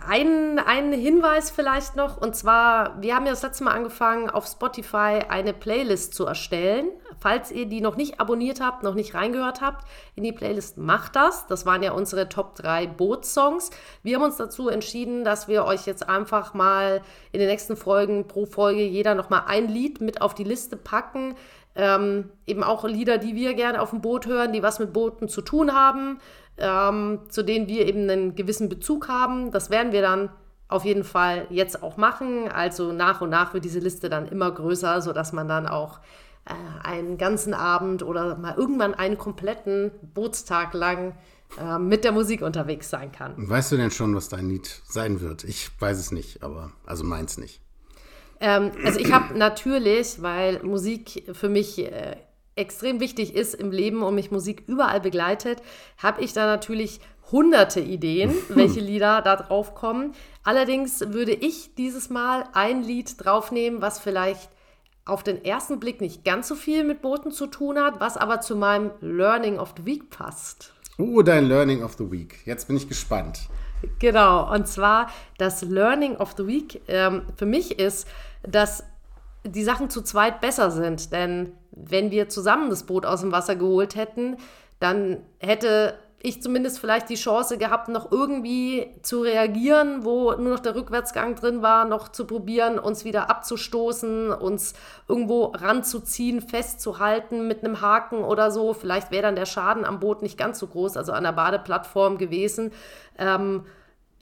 ein, ein Hinweis vielleicht noch, und zwar, wir haben ja das letzte Mal angefangen, auf Spotify eine Playlist zu erstellen. Falls ihr die noch nicht abonniert habt, noch nicht reingehört habt in die Playlist, macht das. Das waren ja unsere Top 3 Bootssongs. Wir haben uns dazu entschieden, dass wir euch jetzt einfach mal in den nächsten Folgen pro Folge jeder nochmal ein Lied mit auf die Liste packen, ähm, eben auch Lieder, die wir gerne auf dem Boot hören, die was mit Booten zu tun haben, ähm, zu denen wir eben einen gewissen Bezug haben. Das werden wir dann auf jeden Fall jetzt auch machen. Also nach und nach wird diese Liste dann immer größer, sodass man dann auch äh, einen ganzen Abend oder mal irgendwann einen kompletten Bootstag lang äh, mit der Musik unterwegs sein kann. Weißt du denn schon, was dein Lied sein wird? Ich weiß es nicht, aber also meins nicht. Ähm, also ich habe natürlich, weil Musik für mich äh, extrem wichtig ist im Leben und mich Musik überall begleitet, habe ich da natürlich hunderte Ideen, welche Lieder da drauf kommen. Allerdings würde ich dieses Mal ein Lied draufnehmen, was vielleicht auf den ersten Blick nicht ganz so viel mit Booten zu tun hat, was aber zu meinem Learning of the Week passt. Oh, dein Learning of the Week. Jetzt bin ich gespannt. Genau, und zwar das Learning of the Week ähm, für mich ist, dass die Sachen zu zweit besser sind. Denn wenn wir zusammen das Boot aus dem Wasser geholt hätten, dann hätte ich zumindest vielleicht die Chance gehabt, noch irgendwie zu reagieren, wo nur noch der Rückwärtsgang drin war, noch zu probieren, uns wieder abzustoßen, uns irgendwo ranzuziehen, festzuhalten mit einem Haken oder so. Vielleicht wäre dann der Schaden am Boot nicht ganz so groß, also an der Badeplattform gewesen. Ähm,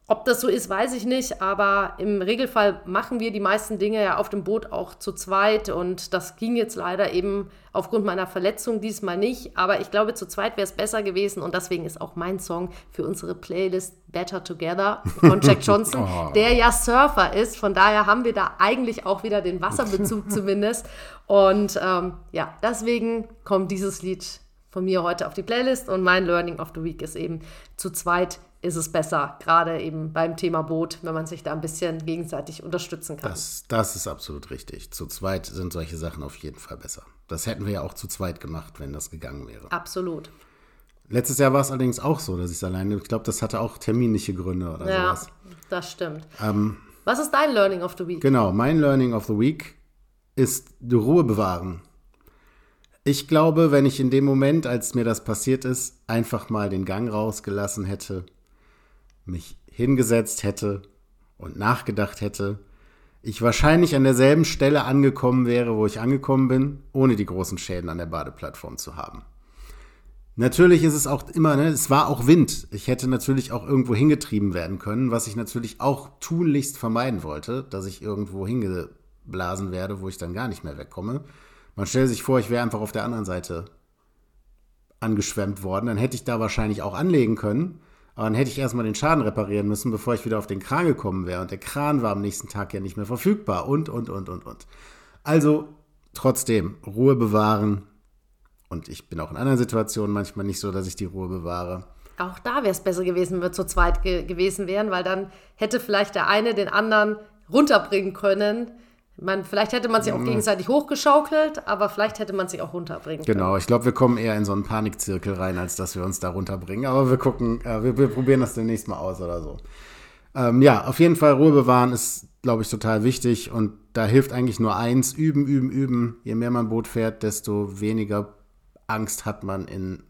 ob das so ist, weiß ich nicht, aber im Regelfall machen wir die meisten Dinge ja auf dem Boot auch zu zweit und das ging jetzt leider eben aufgrund meiner Verletzung diesmal nicht, aber ich glaube, zu zweit wäre es besser gewesen und deswegen ist auch mein Song für unsere Playlist Better Together von Jack Johnson, oh. der ja Surfer ist, von daher haben wir da eigentlich auch wieder den Wasserbezug zumindest und ähm, ja, deswegen kommt dieses Lied von mir heute auf die Playlist und mein Learning of the Week ist eben zu zweit ist es besser, gerade eben beim Thema Boot, wenn man sich da ein bisschen gegenseitig unterstützen kann. Das, das ist absolut richtig. Zu zweit sind solche Sachen auf jeden Fall besser. Das hätten wir ja auch zu zweit gemacht, wenn das gegangen wäre. Absolut. Letztes Jahr war es allerdings auch so, dass ich es alleine, ich glaube, das hatte auch terminliche Gründe oder ja, sowas. Ja, das stimmt. Ähm, Was ist dein Learning of the Week? Genau, mein Learning of the Week ist die Ruhe bewahren. Ich glaube, wenn ich in dem Moment, als mir das passiert ist, einfach mal den Gang rausgelassen hätte mich hingesetzt hätte und nachgedacht hätte, ich wahrscheinlich an derselben Stelle angekommen wäre, wo ich angekommen bin, ohne die großen Schäden an der Badeplattform zu haben. Natürlich ist es auch immer, ne, es war auch Wind. Ich hätte natürlich auch irgendwo hingetrieben werden können, was ich natürlich auch tunlichst vermeiden wollte, dass ich irgendwo hingeblasen werde, wo ich dann gar nicht mehr wegkomme. Man stellt sich vor, ich wäre einfach auf der anderen Seite angeschwemmt worden, dann hätte ich da wahrscheinlich auch anlegen können aber dann hätte ich erstmal den Schaden reparieren müssen, bevor ich wieder auf den Kran gekommen wäre. Und der Kran war am nächsten Tag ja nicht mehr verfügbar. Und, und, und, und, und. Also trotzdem, Ruhe bewahren. Und ich bin auch in anderen Situationen manchmal nicht so, dass ich die Ruhe bewahre. Auch da wäre es besser gewesen, wenn wir zu zweit ge gewesen wären, weil dann hätte vielleicht der eine den anderen runterbringen können man, vielleicht hätte man sich auch mhm. gegenseitig hochgeschaukelt, aber vielleicht hätte man sich auch runterbringen können. Genau, ich glaube, wir kommen eher in so einen Panikzirkel rein, als dass wir uns da runterbringen. Aber wir gucken, äh, wir, wir, probieren das demnächst mal aus oder so. Ähm, ja, auf jeden Fall Ruhe bewahren ist, glaube ich, total wichtig. Und da hilft eigentlich nur eins: üben, üben, üben. Je mehr man Boot fährt, desto weniger Angst hat man in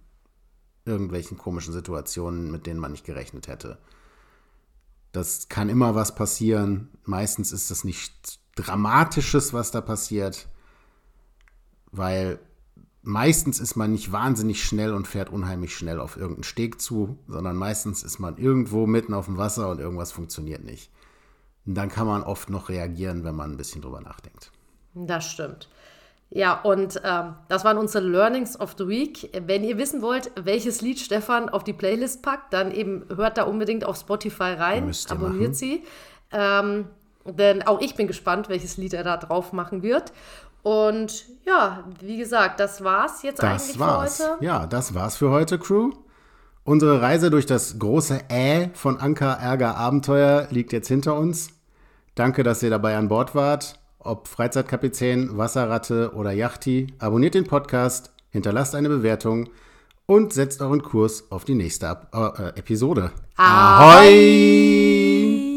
irgendwelchen komischen Situationen, mit denen man nicht gerechnet hätte. Das kann immer was passieren. Meistens ist das nicht Dramatisches, was da passiert, weil meistens ist man nicht wahnsinnig schnell und fährt unheimlich schnell auf irgendeinen Steg zu, sondern meistens ist man irgendwo mitten auf dem Wasser und irgendwas funktioniert nicht. Und dann kann man oft noch reagieren, wenn man ein bisschen drüber nachdenkt. Das stimmt. Ja, und ähm, das waren unsere Learnings of the Week. Wenn ihr wissen wollt, welches Lied Stefan auf die Playlist packt, dann eben hört da unbedingt auf Spotify rein, abonniert machen. sie. Ähm, denn auch ich bin gespannt, welches Lied er da drauf machen wird. Und ja, wie gesagt, das war's jetzt das eigentlich war's. für heute. Ja, das war's für heute, Crew. Unsere Reise durch das große Ä von Anker, Ärger, Abenteuer liegt jetzt hinter uns. Danke, dass ihr dabei an Bord wart. Ob Freizeitkapitän, Wasserratte oder Yachti, abonniert den Podcast, hinterlasst eine Bewertung und setzt euren Kurs auf die nächste äh, Episode. Ahoi! Ahoi!